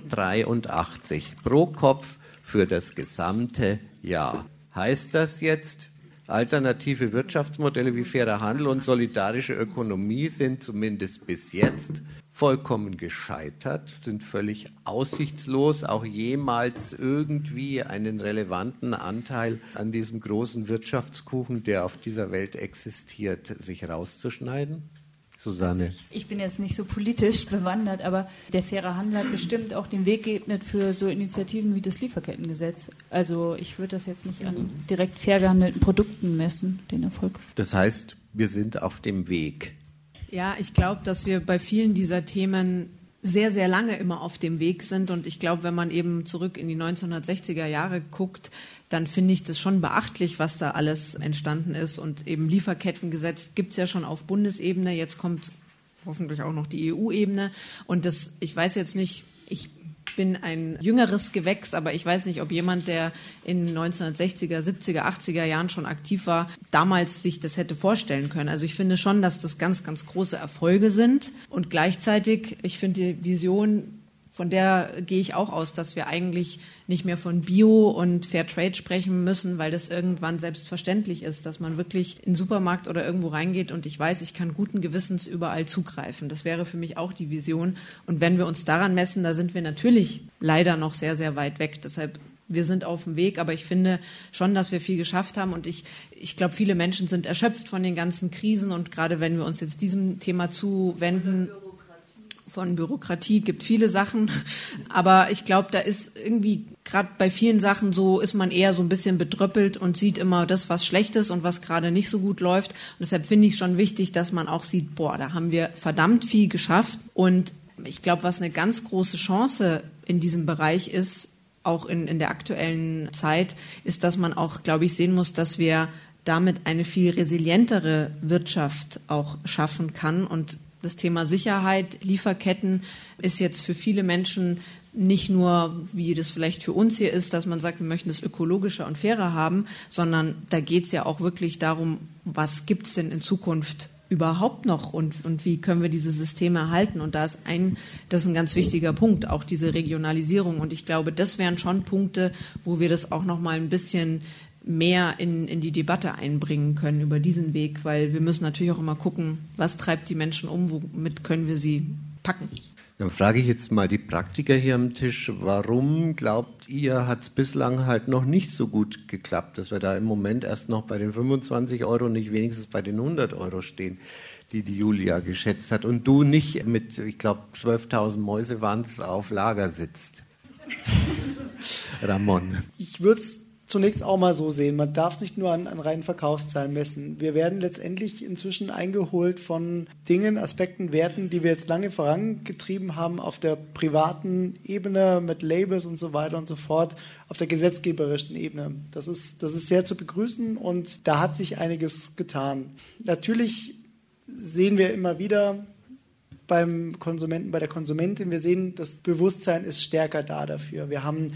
pro Kopf für das gesamte Jahr. Heißt das jetzt, alternative Wirtschaftsmodelle wie fairer Handel und solidarische Ökonomie sind zumindest bis jetzt vollkommen gescheitert, sind völlig aussichtslos, auch jemals irgendwie einen relevanten Anteil an diesem großen Wirtschaftskuchen, der auf dieser Welt existiert, sich rauszuschneiden? Susanne. Also ich, ich, bin jetzt nicht so politisch bewandert, aber der faire Handel hat bestimmt auch den Weg geebnet für so Initiativen wie das Lieferkettengesetz. Also ich würde das jetzt nicht an direkt fair gehandelten Produkten messen, den Erfolg. Das heißt, wir sind auf dem Weg. Ja, ich glaube, dass wir bei vielen dieser Themen sehr, sehr lange immer auf dem Weg sind. Und ich glaube, wenn man eben zurück in die 1960er Jahre guckt, dann finde ich das schon beachtlich, was da alles entstanden ist. Und eben Lieferkettengesetz gibt es ja schon auf Bundesebene. Jetzt kommt hoffentlich auch noch die EU-Ebene. Und das, ich weiß jetzt nicht, ich bin ein jüngeres Gewächs, aber ich weiß nicht, ob jemand, der in 1960er, 70er, 80er Jahren schon aktiv war, damals sich das hätte vorstellen können. Also ich finde schon, dass das ganz, ganz große Erfolge sind. Und gleichzeitig, ich finde die Vision von der gehe ich auch aus, dass wir eigentlich nicht mehr von Bio und Fair Trade sprechen müssen, weil das irgendwann selbstverständlich ist, dass man wirklich in den Supermarkt oder irgendwo reingeht und ich weiß, ich kann guten Gewissens überall zugreifen. Das wäre für mich auch die Vision. Und wenn wir uns daran messen, da sind wir natürlich leider noch sehr, sehr weit weg. Deshalb wir sind auf dem Weg, aber ich finde schon, dass wir viel geschafft haben und ich, ich glaube, viele Menschen sind erschöpft von den ganzen Krisen und gerade wenn wir uns jetzt diesem Thema zuwenden, von Bürokratie gibt viele Sachen, aber ich glaube, da ist irgendwie gerade bei vielen Sachen so, ist man eher so ein bisschen bedröppelt und sieht immer das, was schlecht ist und was gerade nicht so gut läuft. Und deshalb finde ich schon wichtig, dass man auch sieht, boah, da haben wir verdammt viel geschafft. Und ich glaube, was eine ganz große Chance in diesem Bereich ist, auch in, in der aktuellen Zeit, ist, dass man auch, glaube ich, sehen muss, dass wir damit eine viel resilientere Wirtschaft auch schaffen kann und das Thema Sicherheit, Lieferketten ist jetzt für viele Menschen nicht nur, wie das vielleicht für uns hier ist, dass man sagt, wir möchten es ökologischer und fairer haben, sondern da geht es ja auch wirklich darum, was gibt es denn in Zukunft überhaupt noch und, und wie können wir diese Systeme erhalten? Und da ist ein, das ist ein ganz wichtiger Punkt, auch diese Regionalisierung. Und ich glaube, das wären schon Punkte, wo wir das auch noch mal ein bisschen mehr in, in die Debatte einbringen können über diesen Weg, weil wir müssen natürlich auch immer gucken, was treibt die Menschen um, womit können wir sie packen. Dann frage ich jetzt mal die Praktiker hier am Tisch, warum glaubt ihr, hat es bislang halt noch nicht so gut geklappt, dass wir da im Moment erst noch bei den 25 Euro nicht wenigstens bei den 100 Euro stehen, die die Julia geschätzt hat und du nicht mit, ich glaube, 12.000 Mäusewands auf Lager sitzt? Ramon. Ich würde es zunächst auch mal so sehen. Man darf es nicht nur an, an reinen Verkaufszahlen messen. Wir werden letztendlich inzwischen eingeholt von Dingen, Aspekten, Werten, die wir jetzt lange vorangetrieben haben auf der privaten Ebene mit Labels und so weiter und so fort, auf der gesetzgeberischen Ebene. Das ist, das ist sehr zu begrüßen und da hat sich einiges getan. Natürlich sehen wir immer wieder, beim Konsumenten, bei der Konsumentin. Wir sehen, das Bewusstsein ist stärker da dafür. Wir haben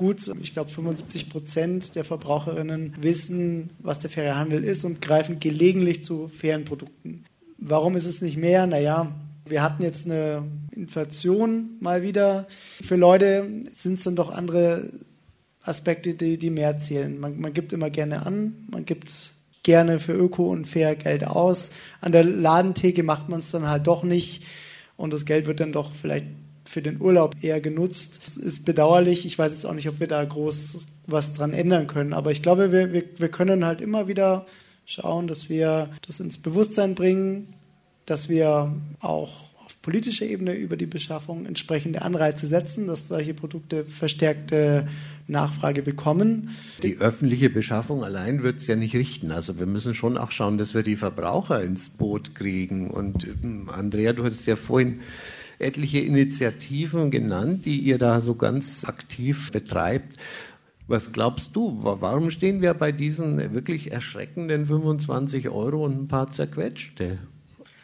gut, ich glaube 75 Prozent der Verbraucherinnen wissen, was der faire Handel ist und greifen gelegentlich zu fairen Produkten. Warum ist es nicht mehr? Naja, wir hatten jetzt eine Inflation mal wieder. Für Leute sind es dann doch andere Aspekte, die, die mehr zählen. Man, man gibt immer gerne an, man gibt gerne für Öko und fair Geld aus. An der Ladentheke macht man es dann halt doch nicht und das Geld wird dann doch vielleicht für den Urlaub eher genutzt. Das ist bedauerlich. Ich weiß jetzt auch nicht, ob wir da groß was dran ändern können. Aber ich glaube, wir, wir, wir können halt immer wieder schauen, dass wir das ins Bewusstsein bringen, dass wir auch auf politischer Ebene über die Beschaffung entsprechende Anreize setzen, dass solche Produkte verstärkte Nachfrage bekommen. Die öffentliche Beschaffung allein wird es ja nicht richten. Also wir müssen schon auch schauen, dass wir die Verbraucher ins Boot kriegen. Und ähm, Andrea, du hattest ja vorhin etliche Initiativen genannt, die ihr da so ganz aktiv betreibt. Was glaubst du, warum stehen wir bei diesen wirklich erschreckenden 25 Euro und ein paar zerquetschte?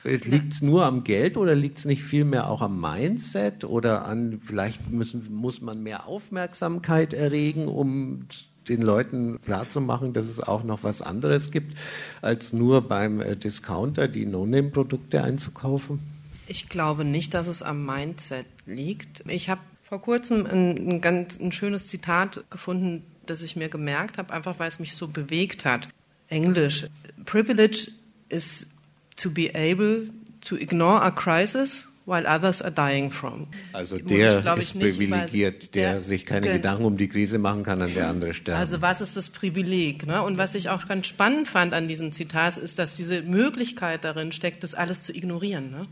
Liegt es nur am Geld oder liegt es nicht vielmehr auch am Mindset oder an, vielleicht müssen, muss man mehr Aufmerksamkeit erregen, um den Leuten klarzumachen, dass es auch noch was anderes gibt, als nur beim äh, Discounter die No-Name-Produkte einzukaufen? Ich glaube nicht, dass es am Mindset liegt. Ich habe vor kurzem ein, ein ganz ein schönes Zitat gefunden, das ich mir gemerkt habe, einfach weil es mich so bewegt hat. Englisch. Privilege is to be able to ignore a crisis while others are dying from. Also der ich, ist privilegiert, der, der, sich keine Gedanken um die Krise machen kann, an der andere sterben. Also was ist das Privileg? Ne? Und was ich auch ganz spannend fand an diesem Zitat, ist, dass diese Möglichkeit darin steckt, das alles zu ignorieren. Ne?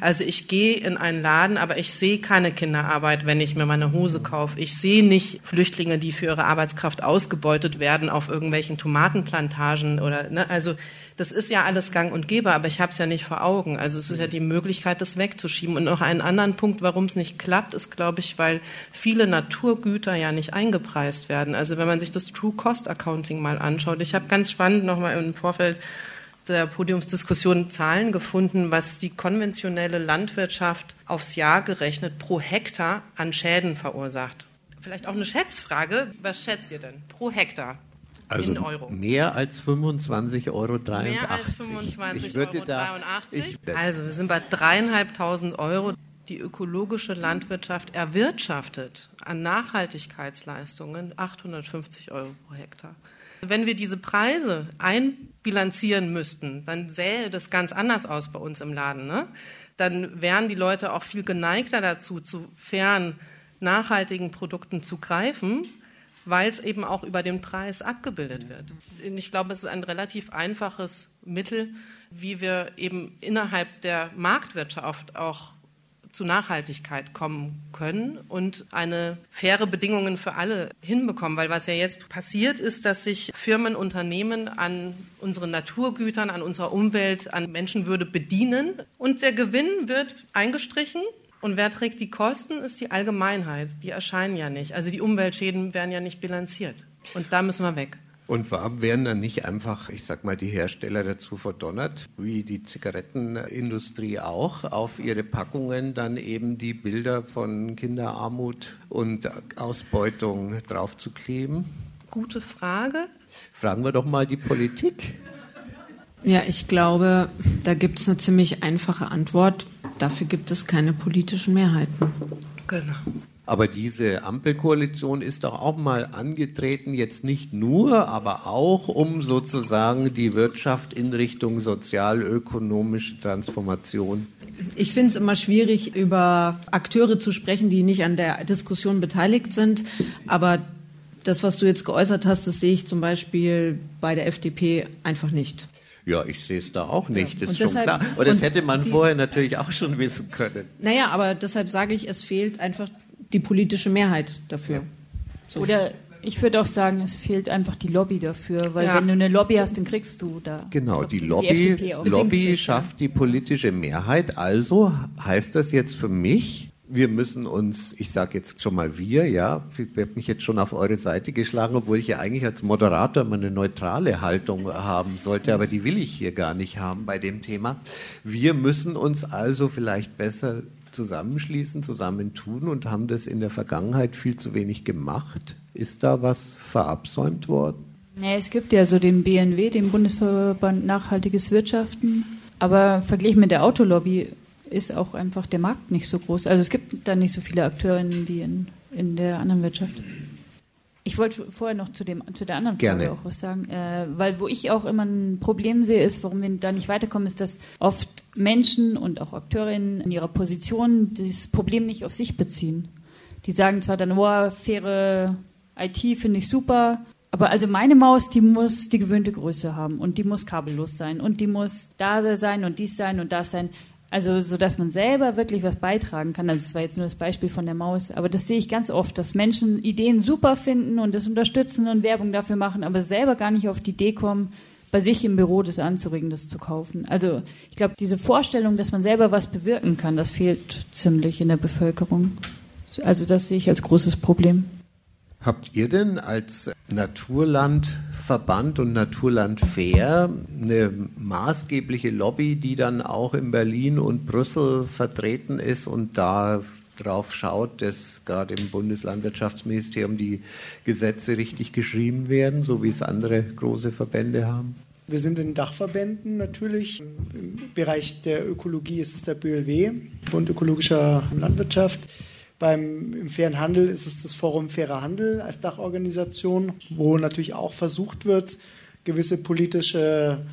Also ich gehe in einen Laden, aber ich sehe keine Kinderarbeit, wenn ich mir meine Hose kaufe. Ich sehe nicht Flüchtlinge, die für ihre Arbeitskraft ausgebeutet werden auf irgendwelchen Tomatenplantagen oder ne, also das ist ja alles Gang und Gäbe, aber ich habe es ja nicht vor Augen. Also es ist ja die Möglichkeit, das wegzuschieben. Und noch einen anderen Punkt, warum es nicht klappt, ist, glaube ich, weil viele Naturgüter ja nicht eingepreist werden. Also wenn man sich das True Cost Accounting mal anschaut, ich habe ganz spannend nochmal im Vorfeld der Podiumsdiskussion Zahlen gefunden, was die konventionelle Landwirtschaft aufs Jahr gerechnet pro Hektar an Schäden verursacht. Vielleicht auch eine Schätzfrage. Was schätzt ihr denn pro Hektar? Also in Euro. mehr als 25,83 Euro. Mehr als 25,83 Euro. Da, also wir sind bei dreieinhalbtausend Euro. Die ökologische Landwirtschaft erwirtschaftet an Nachhaltigkeitsleistungen 850 Euro pro Hektar. Wenn wir diese Preise einbilanzieren müssten, dann sähe das ganz anders aus bei uns im Laden. Ne? Dann wären die Leute auch viel geneigter dazu, zu fairen, nachhaltigen Produkten zu greifen, weil es eben auch über den Preis abgebildet wird. Ich glaube, es ist ein relativ einfaches Mittel, wie wir eben innerhalb der Marktwirtschaft auch zu Nachhaltigkeit kommen können und eine faire Bedingungen für alle hinbekommen. Weil was ja jetzt passiert ist, dass sich Firmen, Unternehmen an unseren Naturgütern, an unserer Umwelt, an Menschenwürde bedienen und der Gewinn wird eingestrichen und wer trägt die Kosten, ist die Allgemeinheit. Die erscheinen ja nicht. Also die Umweltschäden werden ja nicht bilanziert. Und da müssen wir weg. Und warum werden dann nicht einfach, ich sag mal, die Hersteller dazu verdonnert, wie die Zigarettenindustrie auch, auf ihre Packungen dann eben die Bilder von Kinderarmut und Ausbeutung draufzukleben? Gute Frage. Fragen wir doch mal die Politik. Ja, ich glaube, da gibt es eine ziemlich einfache Antwort. Dafür gibt es keine politischen Mehrheiten. Genau. Aber diese Ampelkoalition ist doch auch mal angetreten, jetzt nicht nur, aber auch, um sozusagen die Wirtschaft in Richtung sozial-ökonomische Transformation. Ich finde es immer schwierig, über Akteure zu sprechen, die nicht an der Diskussion beteiligt sind. Aber das, was du jetzt geäußert hast, das sehe ich zum Beispiel bei der FDP einfach nicht. Ja, ich sehe es da auch nicht, ja. ist schon klar. Und das hätte man die, vorher natürlich auch schon wissen können. Naja, aber deshalb sage ich, es fehlt einfach die politische Mehrheit dafür. So. Oder ich würde auch sagen, es fehlt einfach die Lobby dafür, weil ja. wenn du eine Lobby hast, dann kriegst du da. Genau, die Lobby, die Lobby schafft die politische Mehrheit. Also heißt das jetzt für mich, wir müssen uns, ich sage jetzt schon mal wir, ja, ich habe mich jetzt schon auf eure Seite geschlagen, obwohl ich ja eigentlich als Moderator mal eine neutrale Haltung haben sollte, aber die will ich hier gar nicht haben bei dem Thema. Wir müssen uns also vielleicht besser zusammenschließen, zusammentun und haben das in der Vergangenheit viel zu wenig gemacht. Ist da was verabsäumt worden? Nee, es gibt ja so den BNW, den Bundesverband Nachhaltiges Wirtschaften. Aber verglichen mit der Autolobby ist auch einfach der Markt nicht so groß. Also es gibt da nicht so viele Akteure wie in, in der anderen Wirtschaft. Ich wollte vorher noch zu, dem, zu der anderen Frage Gerne. auch was sagen, äh, weil wo ich auch immer ein Problem sehe, ist, warum wir da nicht weiterkommen, ist, dass oft Menschen und auch Akteurinnen in ihrer Position das Problem nicht auf sich beziehen. Die sagen zwar dann, oh, faire IT finde ich super, aber also meine Maus, die muss die gewöhnte Größe haben und die muss kabellos sein und die muss da sein und dies sein und das sein. Also, so dass man selber wirklich was beitragen kann. Also, das war jetzt nur das Beispiel von der Maus. Aber das sehe ich ganz oft, dass Menschen Ideen super finden und das unterstützen und Werbung dafür machen, aber selber gar nicht auf die Idee kommen, bei sich im Büro das anzuregen, das zu kaufen. Also, ich glaube, diese Vorstellung, dass man selber was bewirken kann, das fehlt ziemlich in der Bevölkerung. Also, das sehe ich als großes Problem. Habt ihr denn als Naturlandverband und Naturland Fair eine maßgebliche Lobby, die dann auch in Berlin und Brüssel vertreten ist und da drauf schaut, dass gerade im Bundeslandwirtschaftsministerium die Gesetze richtig geschrieben werden, so wie es andere große Verbände haben? Wir sind in Dachverbänden natürlich. Im Bereich der Ökologie ist es der BLW, Bund ökologischer Landwirtschaft. Beim im fairen Handel ist es das Forum Fairer Handel als Dachorganisation, wo natürlich auch versucht wird, gewisse politische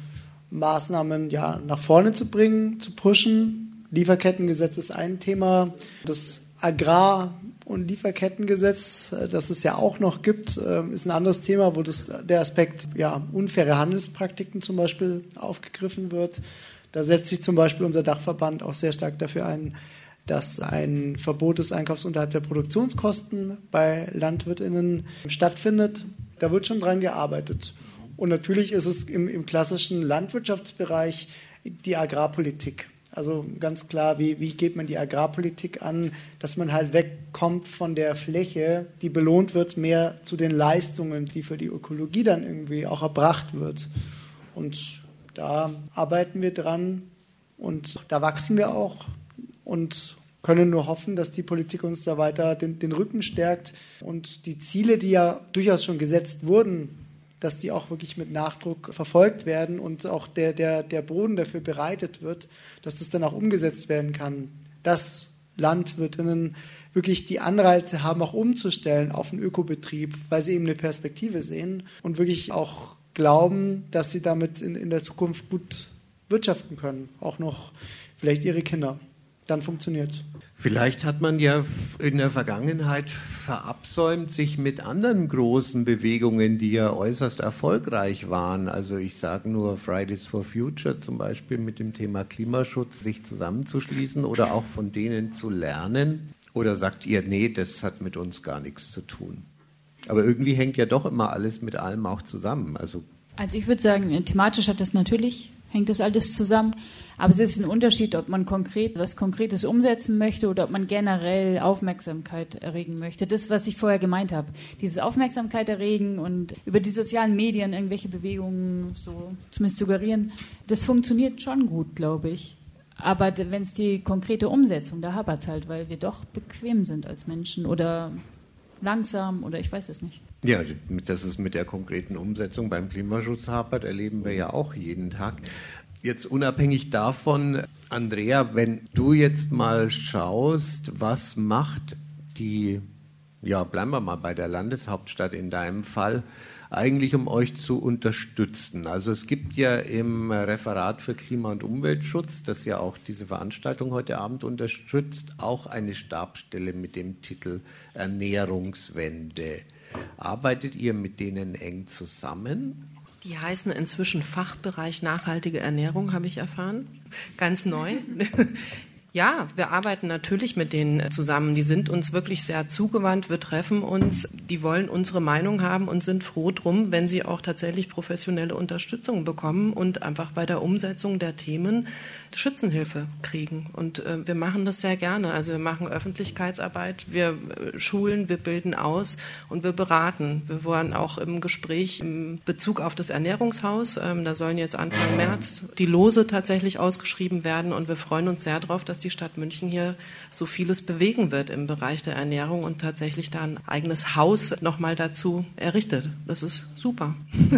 Maßnahmen ja, nach vorne zu bringen, zu pushen. Lieferkettengesetz ist ein Thema. Das Agrar- und Lieferkettengesetz, äh, das es ja auch noch gibt, äh, ist ein anderes Thema, wo das, der Aspekt ja, unfaire Handelspraktiken zum Beispiel aufgegriffen wird. Da setzt sich zum Beispiel unser Dachverband auch sehr stark dafür ein, dass ein Verbot des Einkaufs unterhalb der Produktionskosten bei LandwirtInnen stattfindet. Da wird schon dran gearbeitet. Und natürlich ist es im, im klassischen Landwirtschaftsbereich die Agrarpolitik. Also ganz klar, wie, wie geht man die Agrarpolitik an, dass man halt wegkommt von der Fläche, die belohnt wird, mehr zu den Leistungen, die für die Ökologie dann irgendwie auch erbracht wird. Und da arbeiten wir dran und da wachsen wir auch und können nur hoffen, dass die Politik uns da weiter den, den Rücken stärkt und die Ziele, die ja durchaus schon gesetzt wurden, dass die auch wirklich mit Nachdruck verfolgt werden und auch der, der, der Boden dafür bereitet wird, dass das dann auch umgesetzt werden kann. Dass Landwirtinnen wirklich die Anreize haben, auch umzustellen auf einen Ökobetrieb, weil sie eben eine Perspektive sehen und wirklich auch glauben, dass sie damit in, in der Zukunft gut wirtschaften können, auch noch vielleicht ihre Kinder dann funktioniert es. Vielleicht hat man ja in der Vergangenheit verabsäumt, sich mit anderen großen Bewegungen, die ja äußerst erfolgreich waren, also ich sage nur Fridays for Future zum Beispiel mit dem Thema Klimaschutz, sich zusammenzuschließen oder auch von denen zu lernen? Oder sagt ihr, nee, das hat mit uns gar nichts zu tun? Aber irgendwie hängt ja doch immer alles mit allem auch zusammen. Also, also ich würde sagen, thematisch hat das natürlich hängt das alles zusammen. Aber es ist ein Unterschied, ob man konkret was Konkretes umsetzen möchte oder ob man generell Aufmerksamkeit erregen möchte. Das, was ich vorher gemeint habe. Dieses Aufmerksamkeit erregen und über die sozialen Medien irgendwelche Bewegungen so zumindest suggerieren, das funktioniert schon gut, glaube ich. Aber wenn es die konkrete Umsetzung, da hapert es halt, weil wir doch bequem sind als Menschen oder langsam oder ich weiß es nicht. Ja, dass es mit der konkreten Umsetzung beim Klimaschutz hapert, erleben wir ja auch jeden Tag. Jetzt unabhängig davon, Andrea, wenn du jetzt mal schaust, was macht die, ja, bleiben wir mal bei der Landeshauptstadt in deinem Fall, eigentlich um euch zu unterstützen? Also es gibt ja im Referat für Klima- und Umweltschutz, das ja auch diese Veranstaltung heute Abend unterstützt, auch eine Stabstelle mit dem Titel Ernährungswende. Arbeitet ihr mit denen eng zusammen? Die heißen inzwischen Fachbereich nachhaltige Ernährung, habe ich erfahren. Ganz neu. Ja, wir arbeiten natürlich mit denen zusammen. Die sind uns wirklich sehr zugewandt. Wir treffen uns. Die wollen unsere Meinung haben und sind froh drum, wenn sie auch tatsächlich professionelle Unterstützung bekommen und einfach bei der Umsetzung der Themen Schützenhilfe kriegen. Und äh, wir machen das sehr gerne. Also wir machen Öffentlichkeitsarbeit, wir äh, schulen, wir bilden aus und wir beraten. Wir waren auch im Gespräch im Bezug auf das Ernährungshaus. Ähm, da sollen jetzt Anfang März die Lose tatsächlich ausgeschrieben werden und wir freuen uns sehr darauf, dass die Stadt München hier so vieles bewegen wird im Bereich der Ernährung und tatsächlich da ein eigenes Haus nochmal dazu errichtet. Das ist super.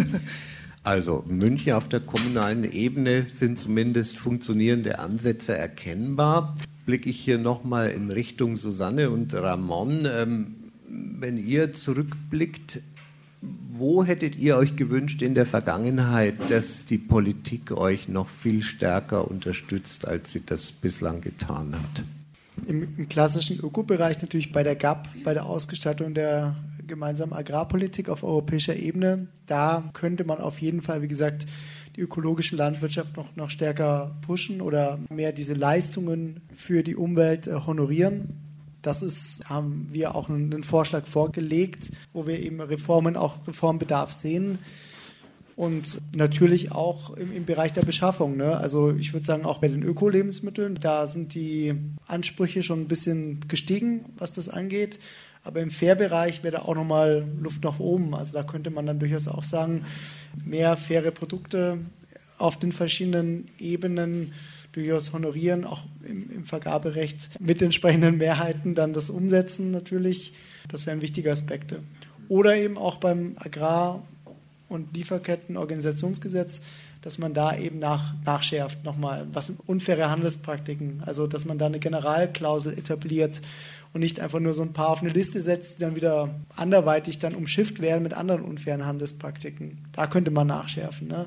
Also München auf der kommunalen Ebene sind zumindest funktionierende Ansätze erkennbar. Blicke ich hier nochmal in Richtung Susanne und Ramon. Ähm, wenn ihr zurückblickt, wo hättet ihr euch gewünscht in der Vergangenheit, dass die Politik euch noch viel stärker unterstützt, als sie das bislang getan hat? Im, im klassischen Ökobereich natürlich bei der GAP, bei der Ausgestaltung der gemeinsamen Agrarpolitik auf europäischer Ebene. Da könnte man auf jeden Fall, wie gesagt, die ökologische Landwirtschaft noch, noch stärker pushen oder mehr diese Leistungen für die Umwelt äh, honorieren. Das ist, haben wir auch einen, Vorschlag vorgelegt, wo wir eben Reformen, auch Reformbedarf sehen und natürlich auch im, im Bereich der Beschaffung. Ne? Also ich würde sagen, auch bei den Öko-Lebensmitteln, da sind die Ansprüche schon ein bisschen gestiegen, was das angeht. Aber im Fair-Bereich wäre da auch nochmal Luft nach oben. Also da könnte man dann durchaus auch sagen, mehr faire Produkte auf den verschiedenen Ebenen durchaus honorieren, auch im, im Vergaberecht mit entsprechenden Mehrheiten dann das umsetzen natürlich. Das wären wichtige Aspekte. Oder eben auch beim Agrar- und Lieferkettenorganisationsgesetz, dass man da eben nach, nachschärft nochmal, was sind unfaire Handelspraktiken, also dass man da eine Generalklausel etabliert und nicht einfach nur so ein paar auf eine Liste setzt, die dann wieder anderweitig dann umschifft werden mit anderen unfairen Handelspraktiken. Da könnte man nachschärfen. Ne?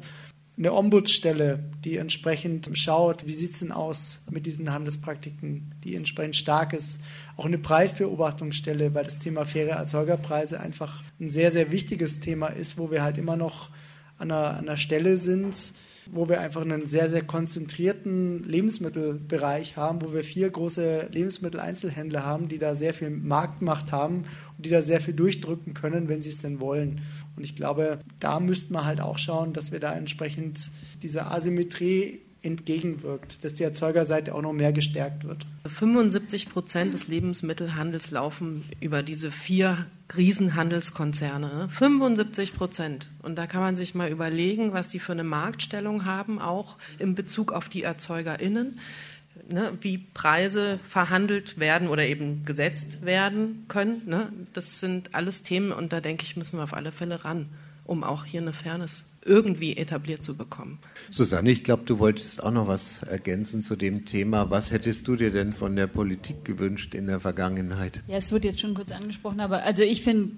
Eine Ombudsstelle, die entsprechend schaut, wie sieht es denn aus mit diesen Handelspraktiken, die entsprechend stark ist. Auch eine Preisbeobachtungsstelle, weil das Thema faire Erzeugerpreise einfach ein sehr, sehr wichtiges Thema ist, wo wir halt immer noch an einer, an einer Stelle sind, wo wir einfach einen sehr, sehr konzentrierten Lebensmittelbereich haben, wo wir vier große Lebensmitteleinzelhändler haben, die da sehr viel Marktmacht haben die da sehr viel durchdrücken können, wenn sie es denn wollen. Und ich glaube, da müssten wir halt auch schauen, dass wir da entsprechend dieser Asymmetrie entgegenwirkt, dass die Erzeugerseite auch noch mehr gestärkt wird. 75 Prozent des Lebensmittelhandels laufen über diese vier Riesenhandelskonzerne. 75 Prozent. Und da kann man sich mal überlegen, was die für eine Marktstellung haben, auch in Bezug auf die ErzeugerInnen. Ne, wie Preise verhandelt werden oder eben gesetzt werden können. Ne? Das sind alles Themen und da denke ich, müssen wir auf alle Fälle ran, um auch hier eine Fairness irgendwie etabliert zu bekommen. Susanne, ich glaube, du wolltest auch noch was ergänzen zu dem Thema. Was hättest du dir denn von der Politik gewünscht in der Vergangenheit? Ja, es wird jetzt schon kurz angesprochen, aber also ich finde,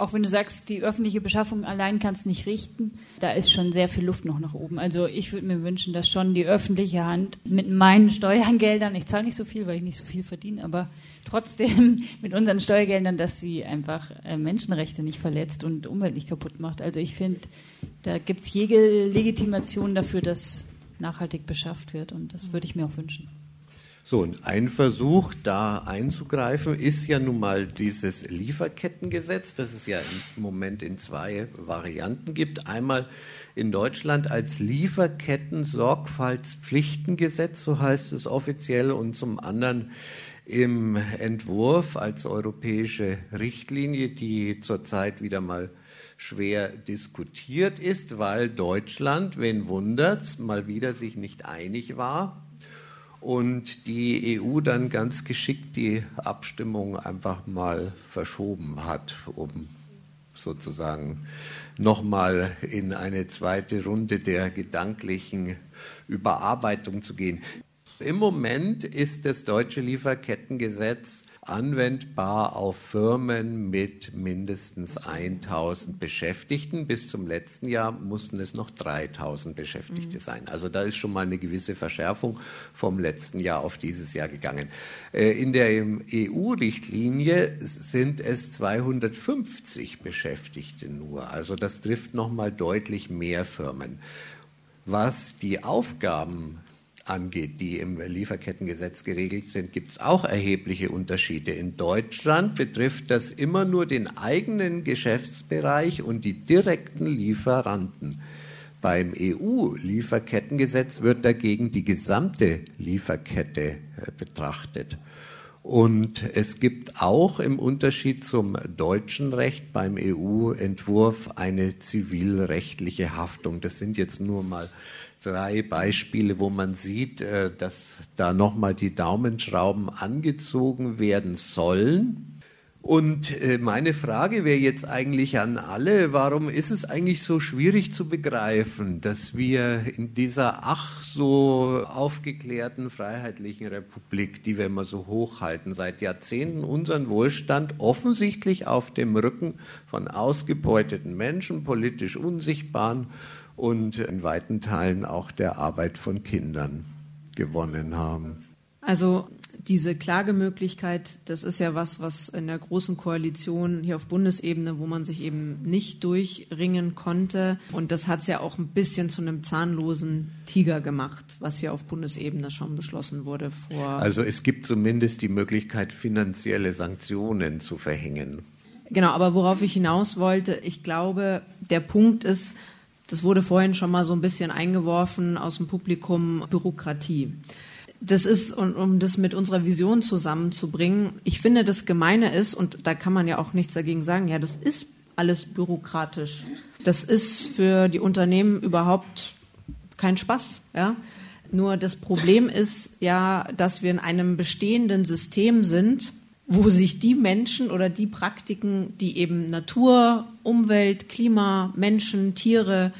auch wenn du sagst, die öffentliche Beschaffung allein kann es nicht richten, da ist schon sehr viel Luft noch nach oben. Also ich würde mir wünschen, dass schon die öffentliche Hand mit meinen Steuergeldern, ich zahle nicht so viel, weil ich nicht so viel verdiene, aber trotzdem mit unseren Steuergeldern, dass sie einfach äh, Menschenrechte nicht verletzt und Umwelt nicht kaputt macht. Also ich finde, da gibt es jede Legitimation dafür, dass nachhaltig beschafft wird und das würde ich mir auch wünschen. So, und ein Versuch, da einzugreifen, ist ja nun mal dieses Lieferkettengesetz, das es ja im Moment in zwei Varianten gibt. Einmal in Deutschland als Lieferketten-Sorgfaltspflichtengesetz, so heißt es offiziell, und zum anderen im Entwurf als europäische Richtlinie, die zurzeit wieder mal schwer diskutiert ist, weil Deutschland, wen wundert's, mal wieder sich nicht einig war und die EU dann ganz geschickt die Abstimmung einfach mal verschoben hat, um sozusagen nochmal in eine zweite Runde der gedanklichen Überarbeitung zu gehen. Im Moment ist das deutsche Lieferkettengesetz anwendbar auf Firmen mit mindestens 1000 Beschäftigten. Bis zum letzten Jahr mussten es noch 3000 Beschäftigte mhm. sein. Also da ist schon mal eine gewisse Verschärfung vom letzten Jahr auf dieses Jahr gegangen. Äh, in der EU-Richtlinie sind es 250 Beschäftigte nur. Also das trifft noch mal deutlich mehr Firmen. Was die Aufgaben angeht, die im Lieferkettengesetz geregelt sind, gibt es auch erhebliche Unterschiede. In Deutschland betrifft das immer nur den eigenen Geschäftsbereich und die direkten Lieferanten. Beim EU-Lieferkettengesetz wird dagegen die gesamte Lieferkette äh, betrachtet. Und es gibt auch im Unterschied zum deutschen Recht beim EU-Entwurf eine zivilrechtliche Haftung. Das sind jetzt nur mal drei Beispiele, wo man sieht, äh, dass da nochmal die Daumenschrauben angezogen werden sollen. Und äh, meine Frage wäre jetzt eigentlich an alle, warum ist es eigentlich so schwierig zu begreifen, dass wir in dieser ach so aufgeklärten freiheitlichen Republik, die wir immer so hochhalten, seit Jahrzehnten unseren Wohlstand offensichtlich auf dem Rücken von ausgebeuteten Menschen, politisch unsichtbaren und in weiten Teilen auch der Arbeit von Kindern gewonnen haben. Also diese Klagemöglichkeit, das ist ja was, was in der großen Koalition hier auf Bundesebene, wo man sich eben nicht durchringen konnte. Und das hat es ja auch ein bisschen zu einem zahnlosen Tiger gemacht, was hier auf Bundesebene schon beschlossen wurde vor. Also es gibt zumindest die Möglichkeit, finanzielle Sanktionen zu verhängen. Genau, aber worauf ich hinaus wollte, ich glaube, der Punkt ist, das wurde vorhin schon mal so ein bisschen eingeworfen aus dem Publikum, Bürokratie. Das ist, und um das mit unserer Vision zusammenzubringen, ich finde, das Gemeine ist, und da kann man ja auch nichts dagegen sagen, ja, das ist alles bürokratisch. Das ist für die Unternehmen überhaupt kein Spaß, ja. Nur das Problem ist ja, dass wir in einem bestehenden System sind, wo sich die Menschen oder die Praktiken, die eben Natur, Umwelt, Klima, Menschen, Tiere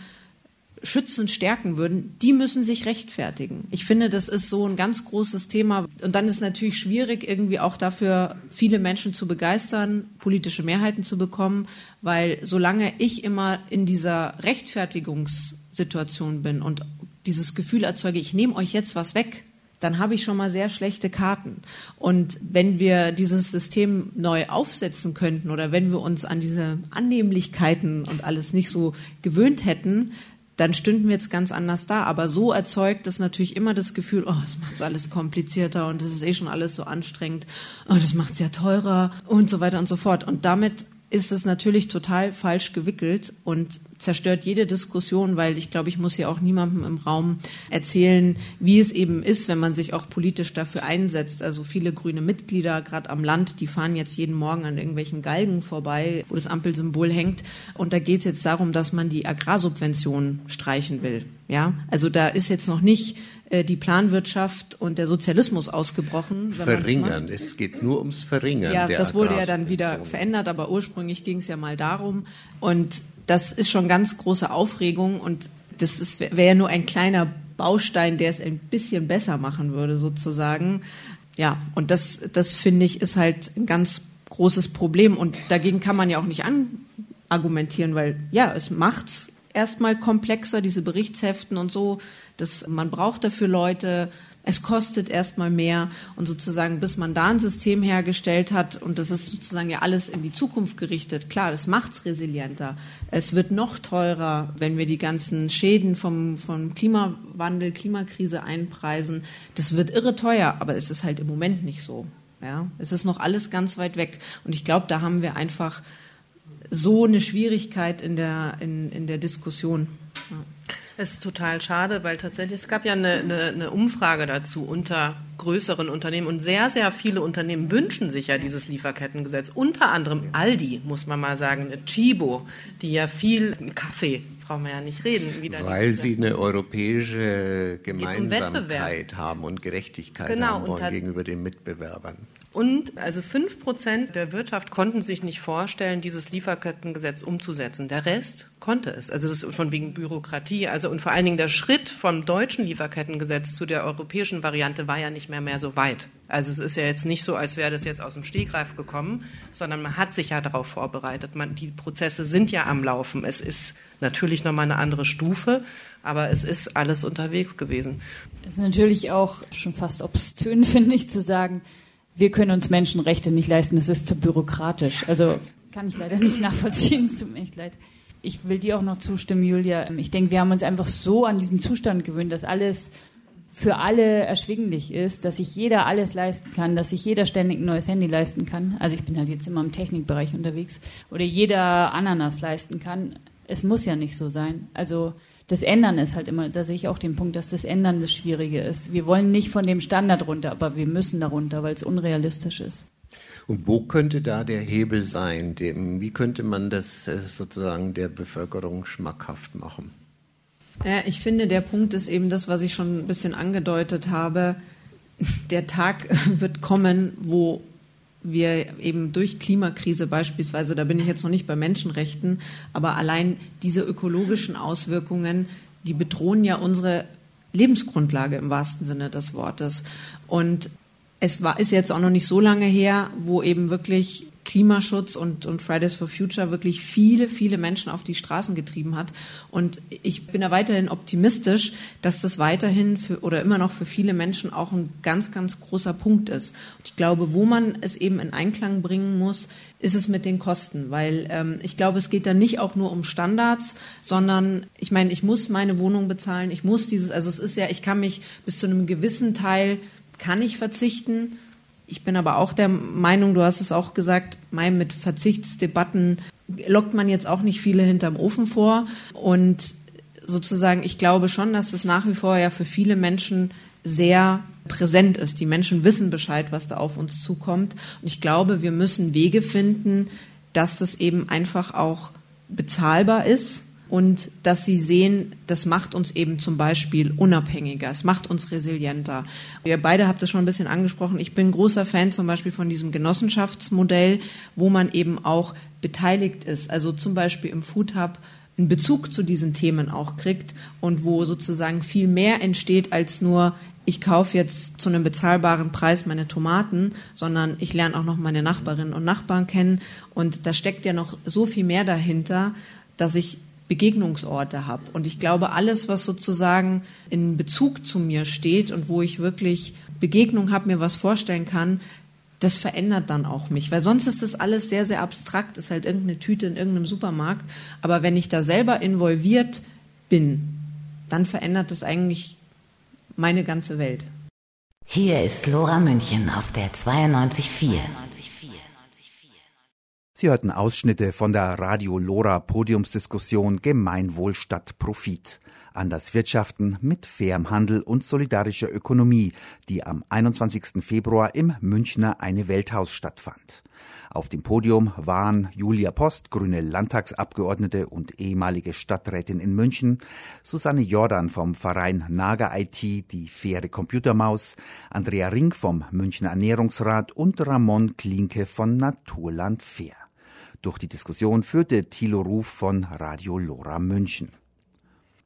schützen, stärken würden, die müssen sich rechtfertigen. Ich finde, das ist so ein ganz großes Thema. Und dann ist natürlich schwierig, irgendwie auch dafür viele Menschen zu begeistern, politische Mehrheiten zu bekommen, weil solange ich immer in dieser Rechtfertigungssituation bin und dieses Gefühl erzeuge, ich nehme euch jetzt was weg, dann habe ich schon mal sehr schlechte Karten. Und wenn wir dieses System neu aufsetzen könnten oder wenn wir uns an diese Annehmlichkeiten und alles nicht so gewöhnt hätten, dann stünden wir jetzt ganz anders da. Aber so erzeugt das natürlich immer das Gefühl, oh, es macht alles komplizierter und es ist eh schon alles so anstrengend, oh, das macht es ja teurer und so weiter und so fort. Und damit ist es natürlich total falsch gewickelt und zerstört jede Diskussion, weil ich glaube, ich muss hier auch niemandem im Raum erzählen, wie es eben ist, wenn man sich auch politisch dafür einsetzt. Also viele grüne Mitglieder, gerade am Land, die fahren jetzt jeden Morgen an irgendwelchen Galgen vorbei, wo das Ampelsymbol hängt. Und da geht es jetzt darum, dass man die Agrarsubventionen streichen will. Ja, also da ist jetzt noch nicht äh, die Planwirtschaft und der Sozialismus ausgebrochen. Verringern, es geht nur ums Verringern. Ja, das wurde ja dann wieder verändert, aber ursprünglich ging es ja mal darum. Und das ist schon ganz große Aufregung und das wäre ja nur ein kleiner Baustein, der es ein bisschen besser machen würde, sozusagen. Ja, und das, das finde ich, ist halt ein ganz großes Problem. Und dagegen kann man ja auch nicht argumentieren, weil ja, es macht's erstmal komplexer, diese Berichtsheften und so. Das, man braucht dafür Leute, es kostet erstmal mehr und sozusagen, bis man da ein System hergestellt hat und das ist sozusagen ja alles in die Zukunft gerichtet. Klar, das macht es resilienter. Es wird noch teurer, wenn wir die ganzen Schäden vom, vom Klimawandel, Klimakrise einpreisen. Das wird irre teuer, aber es ist halt im Moment nicht so. Ja, es ist noch alles ganz weit weg und ich glaube, da haben wir einfach so eine Schwierigkeit in der, in, in der Diskussion. Ja. Es ist total schade, weil tatsächlich, es gab ja eine, eine, eine, Umfrage dazu unter größeren Unternehmen und sehr, sehr viele Unternehmen wünschen sich ja dieses Lieferkettengesetz. Unter anderem Aldi, muss man mal sagen, Chibo, die ja viel Kaffee brauchen wir ja nicht reden. Weil sie eine europäische Gemeinsamkeit um haben und Gerechtigkeit genau, haben wollen gegenüber den Mitbewerbern. Und also fünf Prozent der Wirtschaft konnten sich nicht vorstellen, dieses Lieferkettengesetz umzusetzen. Der Rest konnte es. Also das ist von wegen Bürokratie. Also und vor allen Dingen der Schritt vom deutschen Lieferkettengesetz zu der europäischen Variante war ja nicht mehr mehr so weit. Also es ist ja jetzt nicht so, als wäre das jetzt aus dem Stegreif gekommen, sondern man hat sich ja darauf vorbereitet. Man, die Prozesse sind ja am Laufen. Es ist natürlich nochmal eine andere Stufe, aber es ist alles unterwegs gewesen. Es ist natürlich auch schon fast obszön, finde ich, zu sagen, wir können uns Menschenrechte nicht leisten, das ist zu bürokratisch. Also kann ich leider nicht nachvollziehen, es tut mir echt leid. Ich will dir auch noch zustimmen, Julia. Ich denke, wir haben uns einfach so an diesen Zustand gewöhnt, dass alles für alle erschwinglich ist, dass sich jeder alles leisten kann, dass sich jeder ständig ein neues Handy leisten kann. Also ich bin halt jetzt immer im Technikbereich unterwegs. Oder jeder Ananas leisten kann. Es muss ja nicht so sein. Also das Ändern ist halt immer, da sehe ich auch den Punkt, dass das Ändern das Schwierige ist. Wir wollen nicht von dem Standard runter, aber wir müssen darunter, weil es unrealistisch ist. Und wo könnte da der Hebel sein? Dem, wie könnte man das äh, sozusagen der Bevölkerung schmackhaft machen? Ja, ich finde, der Punkt ist eben das, was ich schon ein bisschen angedeutet habe. Der Tag wird kommen, wo wir eben durch Klimakrise beispielsweise, da bin ich jetzt noch nicht bei Menschenrechten, aber allein diese ökologischen Auswirkungen, die bedrohen ja unsere Lebensgrundlage im wahrsten Sinne des Wortes. Und es war, ist jetzt auch noch nicht so lange her, wo eben wirklich Klimaschutz und, und Fridays for Future wirklich viele, viele Menschen auf die Straßen getrieben hat. Und ich bin da weiterhin optimistisch, dass das weiterhin für, oder immer noch für viele Menschen auch ein ganz, ganz großer Punkt ist. Und ich glaube, wo man es eben in Einklang bringen muss, ist es mit den Kosten, weil ähm, ich glaube, es geht da nicht auch nur um Standards, sondern ich meine, ich muss meine Wohnung bezahlen, ich muss dieses, also es ist ja, ich kann mich bis zu einem gewissen Teil kann ich verzichten ich bin aber auch der Meinung, du hast es auch gesagt, mit Verzichtsdebatten lockt man jetzt auch nicht viele hinterm Ofen vor. Und sozusagen, ich glaube schon, dass es nach wie vor ja für viele Menschen sehr präsent ist. Die Menschen wissen Bescheid, was da auf uns zukommt. Und ich glaube, wir müssen Wege finden, dass das eben einfach auch bezahlbar ist und dass sie sehen, das macht uns eben zum Beispiel unabhängiger, es macht uns resilienter. Ihr beide habt es schon ein bisschen angesprochen. Ich bin großer Fan zum Beispiel von diesem Genossenschaftsmodell, wo man eben auch beteiligt ist. Also zum Beispiel im Food Hub einen Bezug zu diesen Themen auch kriegt und wo sozusagen viel mehr entsteht als nur ich kaufe jetzt zu einem bezahlbaren Preis meine Tomaten, sondern ich lerne auch noch meine Nachbarinnen und Nachbarn kennen und da steckt ja noch so viel mehr dahinter, dass ich Begegnungsorte habe. Und ich glaube, alles, was sozusagen in Bezug zu mir steht und wo ich wirklich Begegnung habe, mir was vorstellen kann, das verändert dann auch mich. Weil sonst ist das alles sehr, sehr abstrakt, ist halt irgendeine Tüte in irgendeinem Supermarkt. Aber wenn ich da selber involviert bin, dann verändert das eigentlich meine ganze Welt. Hier ist Lora München auf der 92.4. Sie hörten Ausschnitte von der Radio Lora Podiumsdiskussion Gemeinwohl statt Profit an das Wirtschaften mit fairem Handel und solidarischer Ökonomie, die am 21. Februar im Münchner Eine Welthaus stattfand. Auf dem Podium waren Julia Post, grüne Landtagsabgeordnete und ehemalige Stadträtin in München, Susanne Jordan vom Verein Naga IT, die faire Computermaus, Andrea Ring vom Münchner Ernährungsrat und Ramon Klinke von Naturland Fair. Durch die Diskussion führte Thilo Ruf von Radio Lora München.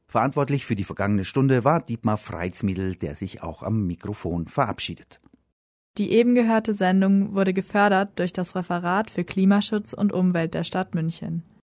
Verantwortlich für die vergangene Stunde war Dietmar Freitsmiedel, der sich auch am Mikrofon verabschiedet. Die eben gehörte Sendung wurde gefördert durch das Referat für Klimaschutz und Umwelt der Stadt München.